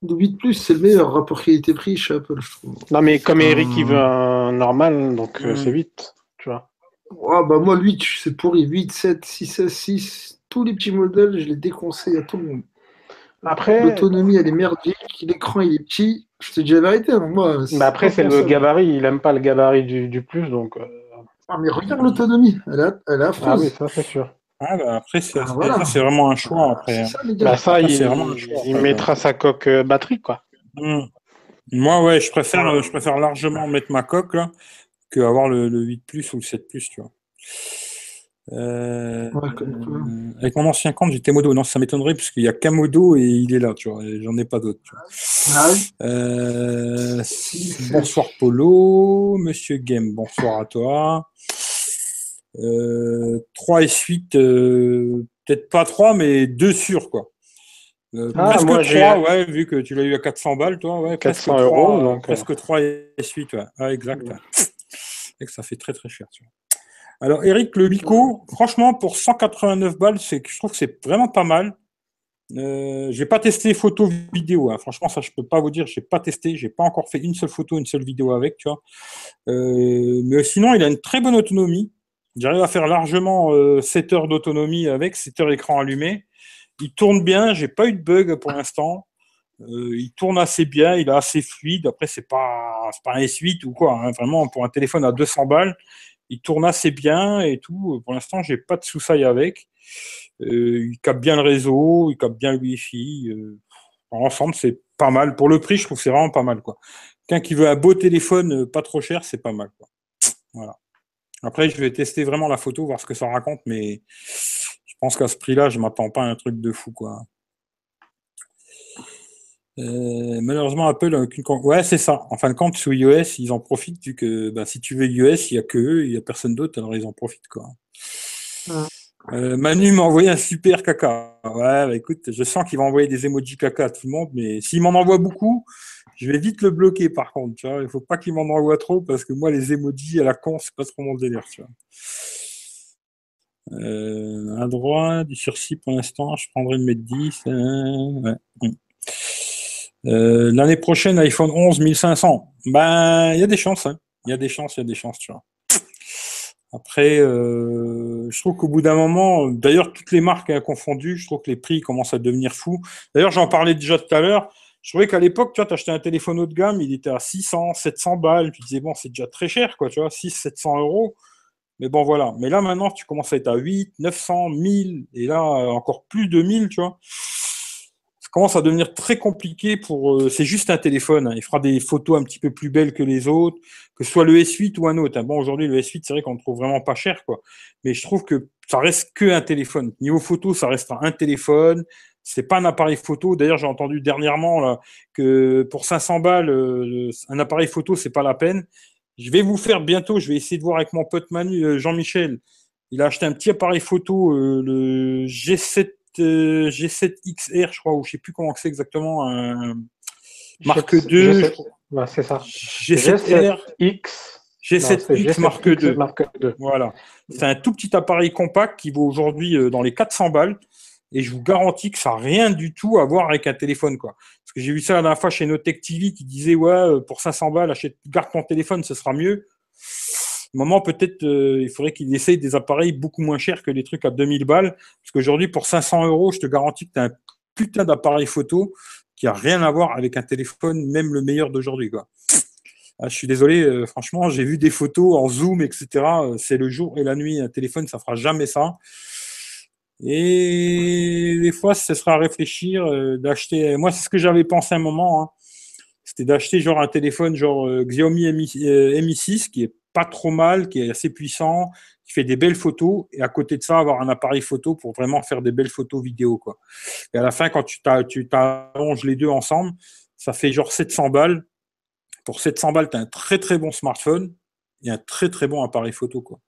le 8 Plus, c'est le meilleur rapport qualité-prix chez Apple, je trouve. Non, mais comme Eric, Hum. il veut un normal, donc euh, Hum. c'est 8. Tu vois. Ah bah moi, le 8, c'est pourri. 8, 7, 6, S, 6, tous les petits modèles, je les déconseille à tout le monde. Après, L'autonomie, elle est merdique, l'écran, il est petit. Je te dis la vérité, moi. mais après c'est le gabarit. Il aime pas le gabarit du, du plus, donc. euh, Ah, mais regarde l'autonomie, elle, est- elle est affreuse. Ah oui, ça c'est sûr. Ah, bah, après, c'est Ah, voilà. ça, c'est vraiment un choix. Après. hein. Ça. Bah ça, il, choix, il mettra sa coque euh, batterie, quoi. Mm. Moi, ouais, je préfère, euh, je préfère largement mettre ma coque là que avoir le, le 8 plus ou le 7 plus, tu vois. Euh, Ouais, euh, avec mon ancien compte, j'étais modo. Non, ça m'étonnerait parce qu'il y a qu'un modo et il est là, tu vois. J'en ai pas d'autres. Ah oui. Euh, bonsoir Polo, Monsieur Game, bonsoir à toi. Euh, 3 et suite, euh, peut-être pas 3, mais 2 sûrs, quoi. Euh, Ah, presque moi, 3, j'ai- ouais, vu que tu l'as eu à 400 balles, toi, ouais, 400 presque 3, euros, euh, donc, presque 3 et suite, ouais. Ah, exact. ouais. Et que ça fait très très cher, tu vois. Alors, Eric, le Lico, franchement, pour 189 balles, je trouve que c'est vraiment pas mal. Euh, j'ai pas testé photo vidéo, hein. franchement ça je peux pas vous dire, j'ai pas testé, j'ai pas encore fait une seule photo, une seule vidéo avec, tu vois. Euh, mais sinon il a une très bonne autonomie. J'arrive à faire largement euh, 7 heures d'autonomie avec, 7 heures écran allumé. Il tourne bien, j'ai pas eu de bug pour l'instant. Euh, il tourne assez bien, il est assez fluide. Après c'est pas c'est pas un S8 ou quoi, hein. vraiment pour un téléphone à 200 balles, il tourne assez bien et tout. Pour l'instant j'ai pas de soucis avec. Euh, il capte bien le réseau, il capte bien le Wi-Fi. Euh, en ensemble, c'est pas mal. Pour le prix, je trouve que c'est vraiment pas mal. Quoi. Quelqu'un qui veut un beau téléphone euh, pas trop cher, c'est pas mal. Voilà. Après, je vais tester vraiment la photo, voir ce que ça raconte, mais je pense qu'à ce prix-là, je m'attends pas à un truc de fou. Quoi. Euh, malheureusement, Apple a aucune. Ouais, c'est ça. En fin de compte, sous iOS, ils en profitent vu que bah, si tu veux iOS, il n'y a que eux, il n'y a personne d'autre, alors ils en profitent. Quoi. Euh, Manu m'a envoyé un super caca. Ouais, bah, écoute, je sens qu'il va envoyer des emojis caca à tout le monde, mais s'il m'en envoie beaucoup, je vais vite le bloquer par contre. Tu vois, il faut pas qu'il m'en envoie trop parce que moi, les emojis à la con, c'est pas trop mon délire. Tu vois. Euh, à droite, du sursis pour l'instant, je prendrai le Mate 10. euh, ouais. Euh, L'année prochaine, iPhone 11 1500. Ben, il y a des chances. hein. Il y a des chances, il y a des chances, tu vois. Après, euh, je trouve qu'au bout d'un moment, d'ailleurs, toutes les marques hein, confondues, je trouve que les prix commencent à devenir fous. D'ailleurs, j'en parlais déjà tout à l'heure. Je trouvais qu'à l'époque, tu vois, achetais un téléphone haut de gamme, il était à 600, 700 balles. Tu disais, bon, c'est déjà très cher, quoi, tu vois, 600, 700 euros. Mais bon, voilà. Mais là, maintenant, tu commences à être à 8, 900, 1000, et là, encore plus de 1000, tu vois. Commence à devenir très compliqué pour. euh, c'est juste un téléphone. hein. Il fera des photos un petit peu plus belles que les autres, que ce soit le S8 ou un autre. hein. Bon, aujourd'hui, le S8, c'est vrai qu'on le trouve vraiment pas cher, quoi. Mais je trouve que ça reste que un téléphone. Niveau photo, ça reste un téléphone. C'est pas un appareil photo. D'ailleurs, j'ai entendu dernièrement là, que pour 500 balles, euh, un appareil photo, c'est pas la peine. Je vais vous faire bientôt. Je vais essayer de voir avec mon pote Manu, euh, Jean-Michel. Il a acheté un petit appareil photo, euh, le G7 euh, G7 XR, je crois, ou je sais plus comment c'est exactement. Un Marque G7, 2, G7, ouais, c'est ça. G7R, X. G7X Non, c'est Mark G7X II. Mark II. Voilà. C'est un tout petit appareil compact qui vaut aujourd'hui euh, dans les 400 balles. Et je vous garantis que ça n'a rien du tout à voir avec un téléphone. Quoi. Parce que j'ai vu ça la dernière fois chez Notech TV qui disait Ouais, euh, pour 500 balles, achète, garde ton téléphone, ce sera mieux. Moment, peut-être, euh, il faudrait qu'il essaye des appareils beaucoup moins chers que les trucs à 2000 balles. Parce qu'aujourd'hui, pour 500 euros, je te garantis que tu as un putain d'appareil photo qui a rien à voir avec un téléphone, même le meilleur d'aujourd'hui. Ah, je suis désolé, euh, franchement, j'ai vu des photos en zoom, etc. Euh, C'est le jour et la nuit. Un téléphone, ça fera jamais ça. Et des fois, ce sera à réfléchir d'acheter. Moi, c'est ce que j'avais pensé un moment. hein. C'était d'acheter genre un téléphone genre Xiaomi Mi, Mi 6 qui est pas trop mal, qui est assez puissant, qui fais des belles photos et à côté de ça, avoir un appareil photo pour vraiment faire des belles photos vidéo. Quoi. Et à la fin, quand tu t'arranges les deux ensemble, ça fait genre 700 balles. Pour 700 balles, tu as un très très bon smartphone et un très très bon appareil photo. Quoi.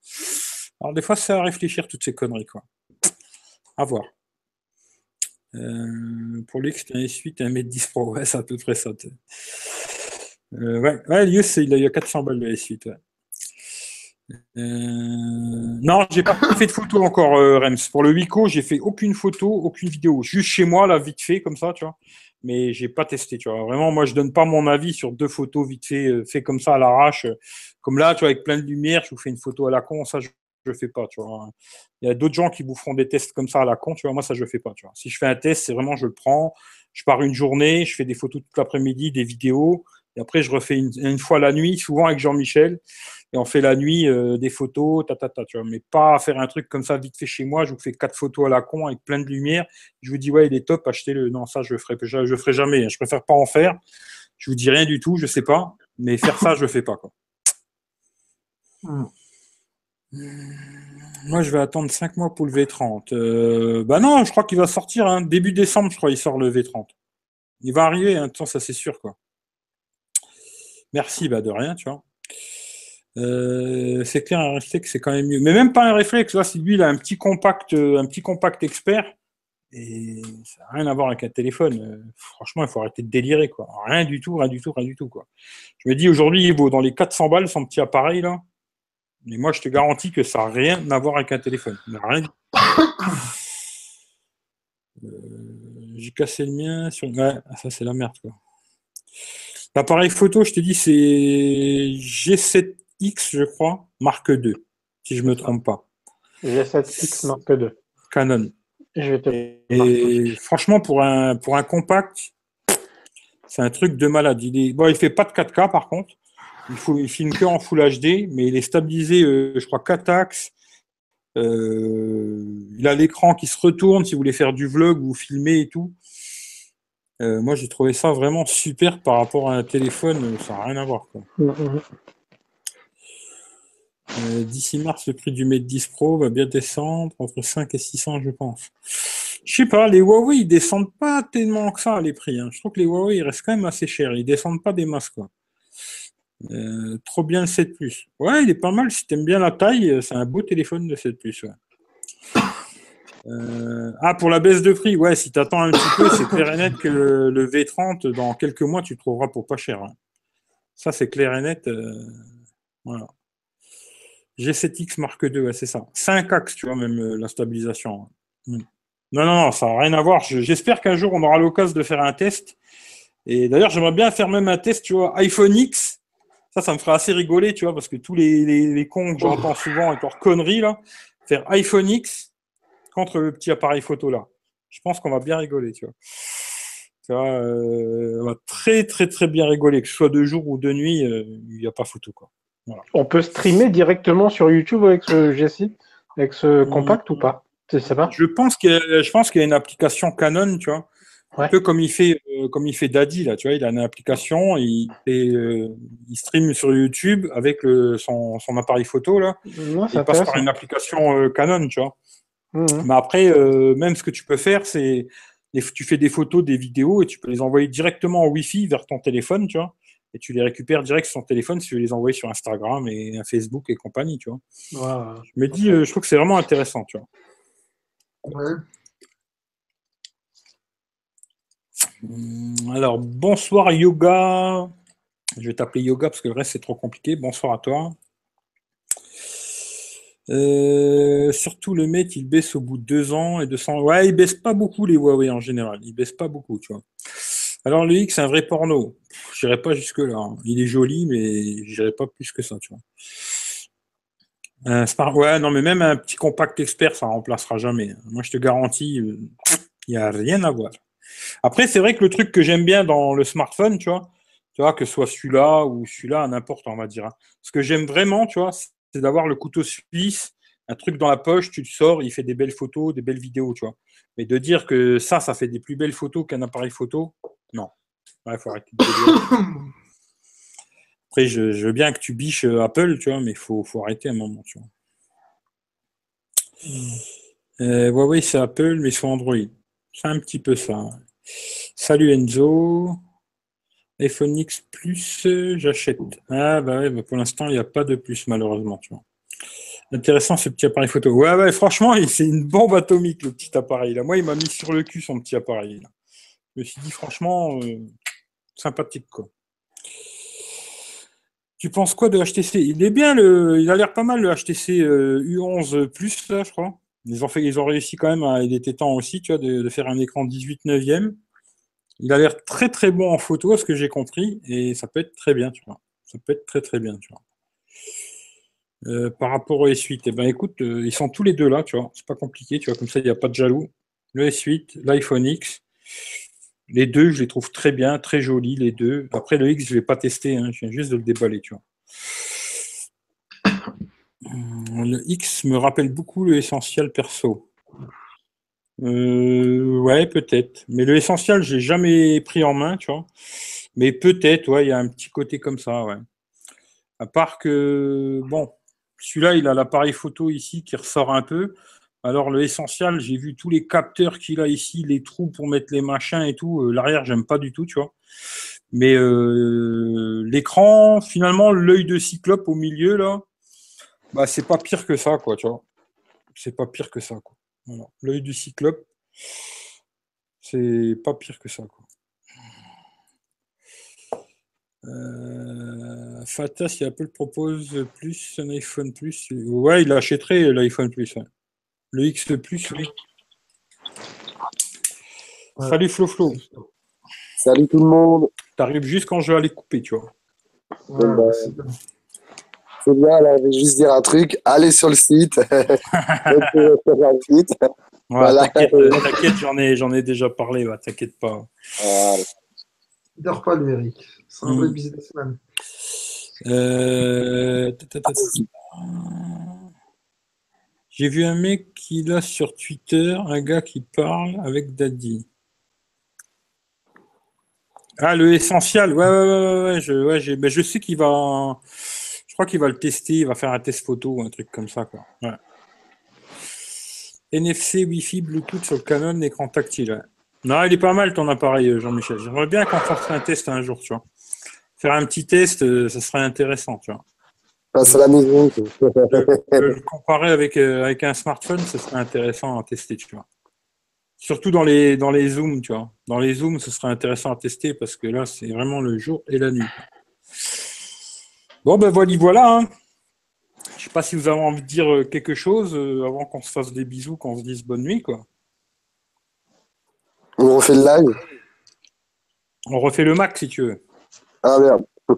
Alors des fois, c'est à réfléchir toutes ces conneries. Quoi. À voir. Euh, pour lui, c'était un S8 et un Mate 10 Pro. Ouais, c'est à peu près ça. Euh, ouais, ouais c'est- il a, a 400 balles le S8. Ouais. Euh, non, j'ai pas fait de photo encore, euh, Rems. Pour le Wico, j'ai fait aucune photo, aucune vidéo. Juste chez moi, là, vite fait, comme ça, tu vois. Mais j'ai pas testé, tu vois. Vraiment, moi, je donne pas mon avis sur deux photos vite fait, euh, fait comme ça à l'arrache. Comme là, tu vois, avec plein de lumière, je vous fais une photo à la con, ça, je, je fais pas, tu vois. Il y a d'autres gens qui vous feront des tests comme ça à la con, tu vois. Moi, ça, je fais pas, tu vois. Si je fais un test, c'est vraiment, je le prends, je pars une journée, je fais des photos toute l'après-midi, des vidéos, et après, je refais une fois la nuit, souvent avec Jean-Michel, on fait la nuit euh, des photos, ta, ta, tu vois. Mais pas faire un truc comme ça vite fait chez moi, je vous fais quatre photos à la con avec plein de lumière, je vous dis, ouais, il est top, achetez-le. Non, ça, je le ferai, je, je ferai jamais. Je préfère pas en faire. Je vous dis rien du tout, je sais pas, mais faire ça, je le fais pas, quoi. Moi, je vais attendre 5 mois pour le V30. Euh, bah non, je crois qu'il va sortir hein, début décembre, je crois, il sort le V30. Il va arriver, hein, façon, ça c'est sûr, quoi. Merci, bah de rien, tu vois. Euh, c'est clair, un réflexe, c'est quand même mieux. Mais même pas un réflexe, là, c'est lui, il a un petit compact, euh, un petit compact expert. Et ça n'a rien à voir avec un téléphone. Euh, franchement, il faut arrêter de délirer, quoi. Rien du tout, rien du tout, rien du tout, quoi. Je me dis, aujourd'hui, il vaut dans les 400 balles, son petit appareil, là. Mais moi, je te garantis que ça n'a rien à voir avec un téléphone. Rien J'ai cassé le mien sur. Ouais, ça, c'est la merde, quoi. L'appareil photo, je te dis, c'est G7X, je crois, marque 2, si je me trompe pas. G7X Mark II. Canon. Je vais te Et franchement, pour un, pour un compact, c'est un truc de malade. Il est, bon, il fait pas de 4K par contre. Il, faut, il filme que en Full HD, mais il est stabilisé, euh, je crois, 4 axes. Euh, il a l'écran qui se retourne si vous voulez faire du vlog ou filmer et tout. Euh, moi, j'ai trouvé ça vraiment super par rapport à un téléphone. Ça n'a rien à voir. Quoi. Euh, D'ici mars, le prix du Mate 10 Pro va bien descendre entre 5 et 600, je pense. Je sais pas, les Huawei, ils descendent pas tellement que ça, les prix. hein. Je trouve que les Huawei, ils restent quand même assez chers. Ils descendent pas des masses, quoi. Euh, trop bien le 7 Plus. Ouais, il est pas mal. Si t'aimes bien la taille, euh, c'est un beau téléphone de 7 Plus, ouais. Ah, pour la baisse de prix, ouais, si t'attends un petit peu, c'est clair et net que le, le V30, dans quelques mois, tu trouveras pour pas cher. hein. Ça, c'est clair et net. voilà. G7X Mark II, ouais, c'est ça. 5 axes, tu vois, même euh, la stabilisation. Mm. Non, non, non, ça n'a rien à voir. Je- J'espère qu'un jour, on aura l'occasion de faire un test. Et d'ailleurs, j'aimerais bien faire même un test, tu vois, iPhone X. Ça, ça me ferait assez rigoler, tu vois, parce que tous les, les, les cons que j'entends souvent avec leurs conneries, là, faire iPhone X contre le petit appareil photo, là. Je pense qu'on va bien rigoler, tu vois. Tu vois, euh, on va très, très, très bien rigoler. Que ce soit de jour ou de nuit, euh, il n'y a pas photo, quoi. On peut streamer directement sur YouTube avec ce G6, avec ce compact ou pas? Pas? Je pense qu'il y a, je pense qu'il y a une application Canon, tu vois. Un peu comme il fait, euh, comme il fait Daddy, là, tu vois, il a une application, il, fait, euh, il stream sur YouTube avec le, son, son appareil photo, là. Il passe par une application euh, Canon, tu vois. Mhm. Mais après, euh, même ce que tu peux faire, c'est tu fais des photos, des vidéos et tu peux les envoyer directement en Wi-Fi vers ton téléphone, tu vois. Et tu les récupères direct sur ton téléphone si tu veux les envoyer sur Instagram et Facebook et compagnie, tu vois. Je me dis, euh, je trouve que c'est vraiment intéressant, tu vois. Ouais. Hum, Alors, bonsoir Yoga. Je vais t'appeler Yoga parce que le reste c'est trop compliqué. Bonsoir à toi. Euh, surtout le Mate, il baisse au bout de deux ans et 200. Ouais, il baisse pas beaucoup les Huawei en général. Il baisse pas beaucoup, tu vois. Alors le X, c'est un vrai porno. Pff, J'irai pas jusque là. hein. Il est joli, mais j'irai pas plus que ça. Un Smart- Ouais, non, mais même un petit compact expert, ça remplacera jamais. Moi, je te garantis, euh, il n'y a rien à voir. Après, c'est vrai que le truc que j'aime bien dans le smartphone, tu vois, tu vois, que ce soit celui-là ou celui-là, n'importe, on va dire. hein. Ce que j'aime vraiment, tu vois, c'est d'avoir le couteau suisse, un truc dans la poche, tu le sors, il fait des belles photos, des belles vidéos, tu vois. Mais de dire que ça, ça fait des plus belles photos qu'un appareil photo, non. Il faut arrêter de. Après, je, je veux bien que tu biches euh, Apple, tu vois, mais il faut, faut arrêter un moment, tu vois. Euh, Huawei, c'est Apple, mais sur Android. C'est un petit peu ça. Salut Enzo. iPhone X Plus, euh, j'achète. Ah bah ouais, bah pour l'instant, il n'y a pas de plus, malheureusement. Tu vois. Intéressant ce petit appareil photo. Ouais, ouais, franchement, c'est une bombe atomique, le petit appareil. Là. Moi, il m'a mis sur le cul, son petit appareil. là. Me suis dit, franchement, euh, sympathique, quoi. Tu penses quoi de HTC Il est bien, le... il a l'air pas mal, le HTC euh, U11 Plus, là, je crois. Ils ont, fait, ils ont réussi quand même, à, il était temps aussi, tu vois, de, faire un écran 18 neuvième. Il a l'air très très bon en photo, à ce que j'ai compris, et ça peut être très bien, tu vois. Ça peut être très très bien, tu vois. Euh, par rapport au S8, eh ben écoute, euh, ils sont tous les deux là, tu vois. C'est pas compliqué, tu vois, comme ça, il n'y a pas de jaloux. Le S8, l'iPhone X. Les deux, je les trouve très bien, très jolis, les deux. Après, le X, je ne vais pas tester, hein, je viens juste de le déballer, tu. Hum, Le X me rappelle beaucoup le essentiel perso. Euh, ouais, peut-être. Mais le essentiel, j'ai jamais pris en main, tu vois. Mais peut-être, ouais, il y a un petit côté comme ça, ouais. À part que, bon, celui-là, il a l'appareil photo ici qui ressort un peu. Alors, le essentiel, j'ai vu tous les capteurs qu'il a ici, les trous pour mettre les machins et tout. Euh, L'arrière, j'aime pas du tout, tu vois. Mais euh, l'écran, finalement, l'œil de cyclope au milieu, là, bah, c'est pas pire que ça, quoi, tu vois. C'est pas pire que ça, quoi. Voilà. L'œil du cyclope, c'est pas pire que ça, quoi. Euh, Fata, si Apple propose plus un iPhone Plus, ouais, il achèterait l'iPhone Plus. ouais. Le X Plus, oui. Ouais. Salut Flo Flo. Salut tout le monde. T'arrives juste quand je vais aller couper, tu vois. Ouais, bah, c'est bien. C'est bien, là, je vais juste dire un truc. Allez sur le site. Voilà. T'inquiète, euh, t'inquiète, j'en ai, j'en ai déjà parlé, t'inquiète pas. Voilà. Il dort pas, lui, Eric. C'est un Mm. vrai businessman. Euh, ta, ta, ta, ta. J'ai vu un mec qui là sur Twitter, un gars qui parle avec Daddy. Ah, le essentiel, ouais, ouais, ouais, ouais, je, ouais, ben, je sais qu'il va, je crois qu'il va le tester, il va faire un test photo ou un truc comme ça, quoi. NFC, Wi-Fi, Bluetooth sur le Canon, écran tactile. Non, il est pas mal ton appareil, euh, Jean-Michel. J'aimerais bien qu'on fasse un test un jour, tu vois. Faire un petit test, euh, ça serait intéressant, tu vois. Passe à la maison. le comparer avec, euh, avec un smartphone, ce serait intéressant à tester, tu vois. Surtout dans les, dans les zooms, tu vois. Dans les zooms, ce serait intéressant à tester parce que là, c'est vraiment le jour et la nuit. Bon, ben voilà, voilà. hein. Je sais pas si vous avez envie de dire euh, quelque chose euh, avant qu'on se fasse des bisous, qu'on se dise bonne nuit, quoi. On refait le live? On refait le Mac si tu veux. Ah merde.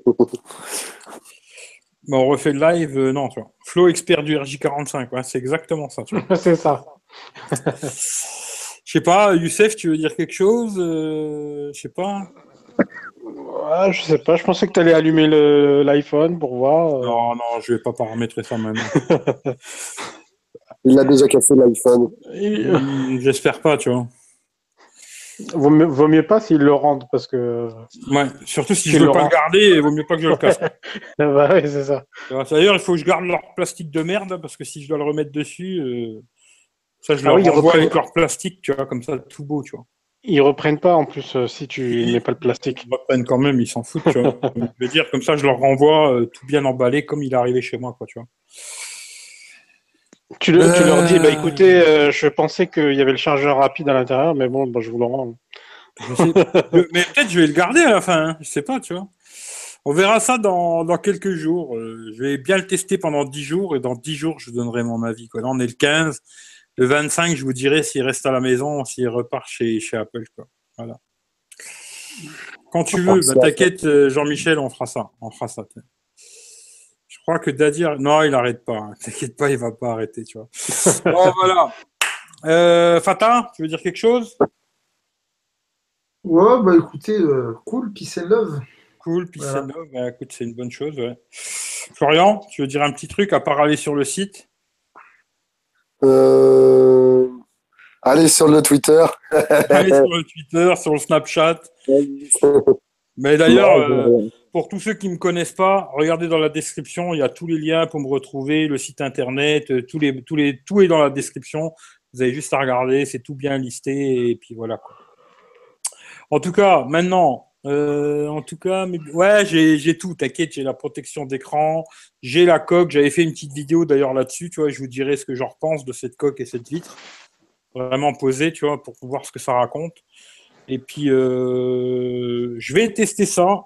Mais on refait le live, euh, non, tu vois. Flo, expert du RJ45, ouais, c'est exactement ça, tu vois. C'est ça. Je sais pas, Youssef, tu veux dire quelque chose Euh, Je sais pas. Ouais, je sais pas, je pensais que tu allais allumer le- l'iPhone pour voir. euh. Non, non, je vais pas paramétrer ça maintenant. Il a déjà cassé l'iPhone. J'espère pas, tu vois. Vaut mieux, vaut mieux pas s'ils le rendent parce que. Ouais, surtout si je veux le pas le garder, il vaut mieux pas que je le casse. bah oui, c'est ça. D'ailleurs, il faut que je garde leur plastique de merde parce que si je dois le remettre dessus, euh, ça je Ah leur oui, ils renvoie reprennent- avec leur plastique, tu vois, comme ça, tout beau, tu vois. Ils reprennent pas en plus euh, si tu mets pas le plastique. Ils reprennent quand même, ils s'en foutent, tu vois. je veux dire, comme ça, je leur renvoie euh, tout bien emballé comme il est arrivé chez moi, quoi, tu vois. Tu, le- tu leur dis, bah Euh. écoutez, euh, je pensais qu'il y avait le chargeur rapide à l'intérieur, mais bon, bah, je vous le rends. Je sais mais peut-être je vais le garder à la fin, hein. je sais pas, tu vois. On verra ça dans, dans quelques jours. Euh, je vais bien le tester pendant 10 jours et dans 10 jours, je donnerai mon avis. Quoi. Là, on est le 15. Le 25, je vous dirai s'il reste à la maison, s'il repart chez, chez Apple. Quoi. Voilà. Quand tu veux, bah, t'inquiète, Jean-Michel, on fera ça. On fera ça. Crois que Dadir, non, il arrête pas. hein. T'inquiète pas, il va pas arrêter, tu vois. Bon, voilà. Euh, Fata, tu veux dire quelque chose? Ouais, bah écoutez, euh, cool, peace and love. Cool, puis Voilà. c'est neuf. Bah, écoute, c'est une bonne chose. Ouais. Florian, tu veux dire un petit truc à part aller sur le site? Euh, Allez sur le Twitter. Allez sur le Twitter, sur le Snapchat. Mais d'ailleurs, euh, pour tous ceux qui ne me connaissent pas, regardez dans la description, il y a tous les liens pour me retrouver, le site internet, euh, tout est dans la description. Vous avez juste à regarder, c'est tout bien listé et puis voilà. En tout cas, maintenant, euh, en tout cas, ouais, j'ai j'ai tout. T'inquiète, j'ai la protection d'écran, j'ai la coque. J'avais fait une petite vidéo d'ailleurs là-dessus. Tu vois, je vous dirai ce que j'en repense de cette coque et cette vitre. Vraiment posée, tu vois, pour voir ce que ça raconte. Et puis, euh, je vais tester ça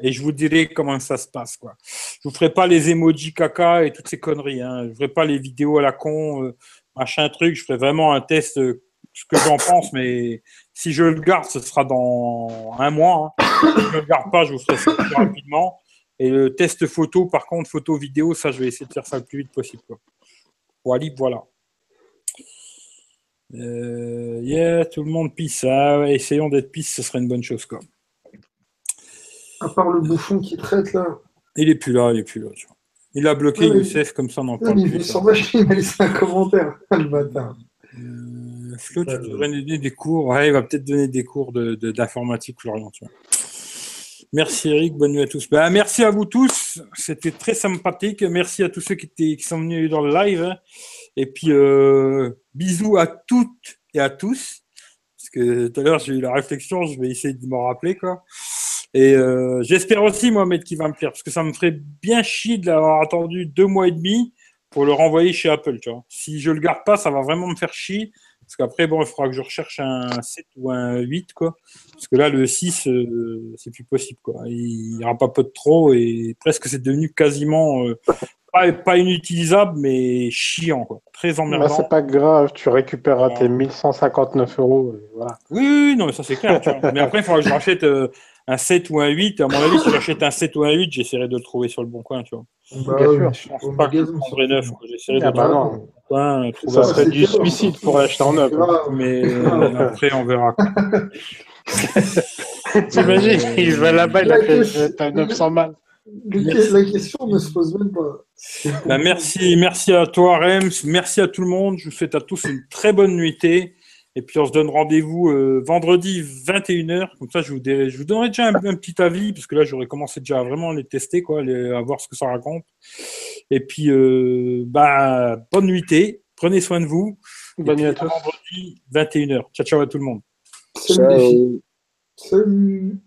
et je vous dirai comment ça se passe. Quoi. Je vous ferai pas les emojis caca et toutes ces conneries. Hein. Je ferai pas les vidéos à la con, euh, machin truc. Je ferai vraiment un test, euh, ce que j'en pense, mais si je le garde, ce sera dans un mois. hein. Si je le garde pas, je vous ferai ça plus rapidement. Et le test photo, par contre, photo vidéo, ça, je vais essayer de faire ça le plus vite possible. Quoi. Voilà, voilà. Euh, yeah, tout le monde pisse. Ah essayons d'être pisse, ce serait une bonne chose. Quoi. À part le bouffon qui traite là. Il est plus là, il est plus là. tu vois. Il a bloqué Ouais, Youssef, comme ça on n'en Ouais, parle il plus. vacher, il m'a laissé un commentaire, le bâtard. Euh, Flo, tu devrais donner des cours. Ouais, il va peut-être donner des cours de- de- d'informatique, Florian. Tu vois. Merci Eric, bonne nuit à tous. Bah, merci à vous tous, c'était très sympathique. Merci à tous ceux qui, étaient, qui sont venus dans le live. Et puis, euh, bisous à toutes et à tous. Parce que tout à l'heure, j'ai eu la réflexion, je vais essayer de m'en rappeler. Quoi. Et euh, j'espère aussi, Mohamed, qu'il va me plaire, parce que ça me ferait bien chier de l'avoir attendu deux mois et demi pour le renvoyer chez Apple. Tu vois. Si je le garde pas, ça va vraiment me faire chier. Parce qu'après, bon, il faudra que je recherche un 7 ou un 8, quoi. Parce que là, le 6, euh, c'est plus possible, quoi. Il rapapote trop et presque c'est devenu quasiment euh, pas, pas inutilisable, mais chiant, quoi. Très Bah, emmerdant. c'est pas grave, tu récupéreras tes 1159 euros. Voilà. Oui, oui, oui, non, mais ça c'est clair. tu vois. Mais après, il faudra que je rachète euh, un 7 ou un 8. À mon avis, si j'achète un 7 ou un 8, j'essaierai de le trouver sur le bon coin, tu vois. Bah, Bien sûr. Je pense pas que je prendrai neuf. J'essaierai de Ah le bah trouver non. coin, trouver Ça un- serait du suicide pour l'acheter en neuf. Mais euh, après, on verra. quoi. T'imagines, il va là-bas, il a La fait question- t'as 900 balles. Le- La question ne se pose même pas. Bah, merci, merci à toi, Rems. Merci à tout le monde. Je vous souhaite à tous une très bonne nuitée. Et puis, on se donne rendez-vous euh, vendredi 21h. Comme ça, je vous, dirai- je vous donnerai déjà un, un petit avis, parce que là, j'aurais commencé déjà à vraiment les tester, quoi, les- à voir ce que ça raconte. Et puis, euh, bah, bonne nuitée. Prenez soin de vous. Bonne nuit à tous. vendredi 21h. Ciao, ciao à tout le monde. Salut. Salut.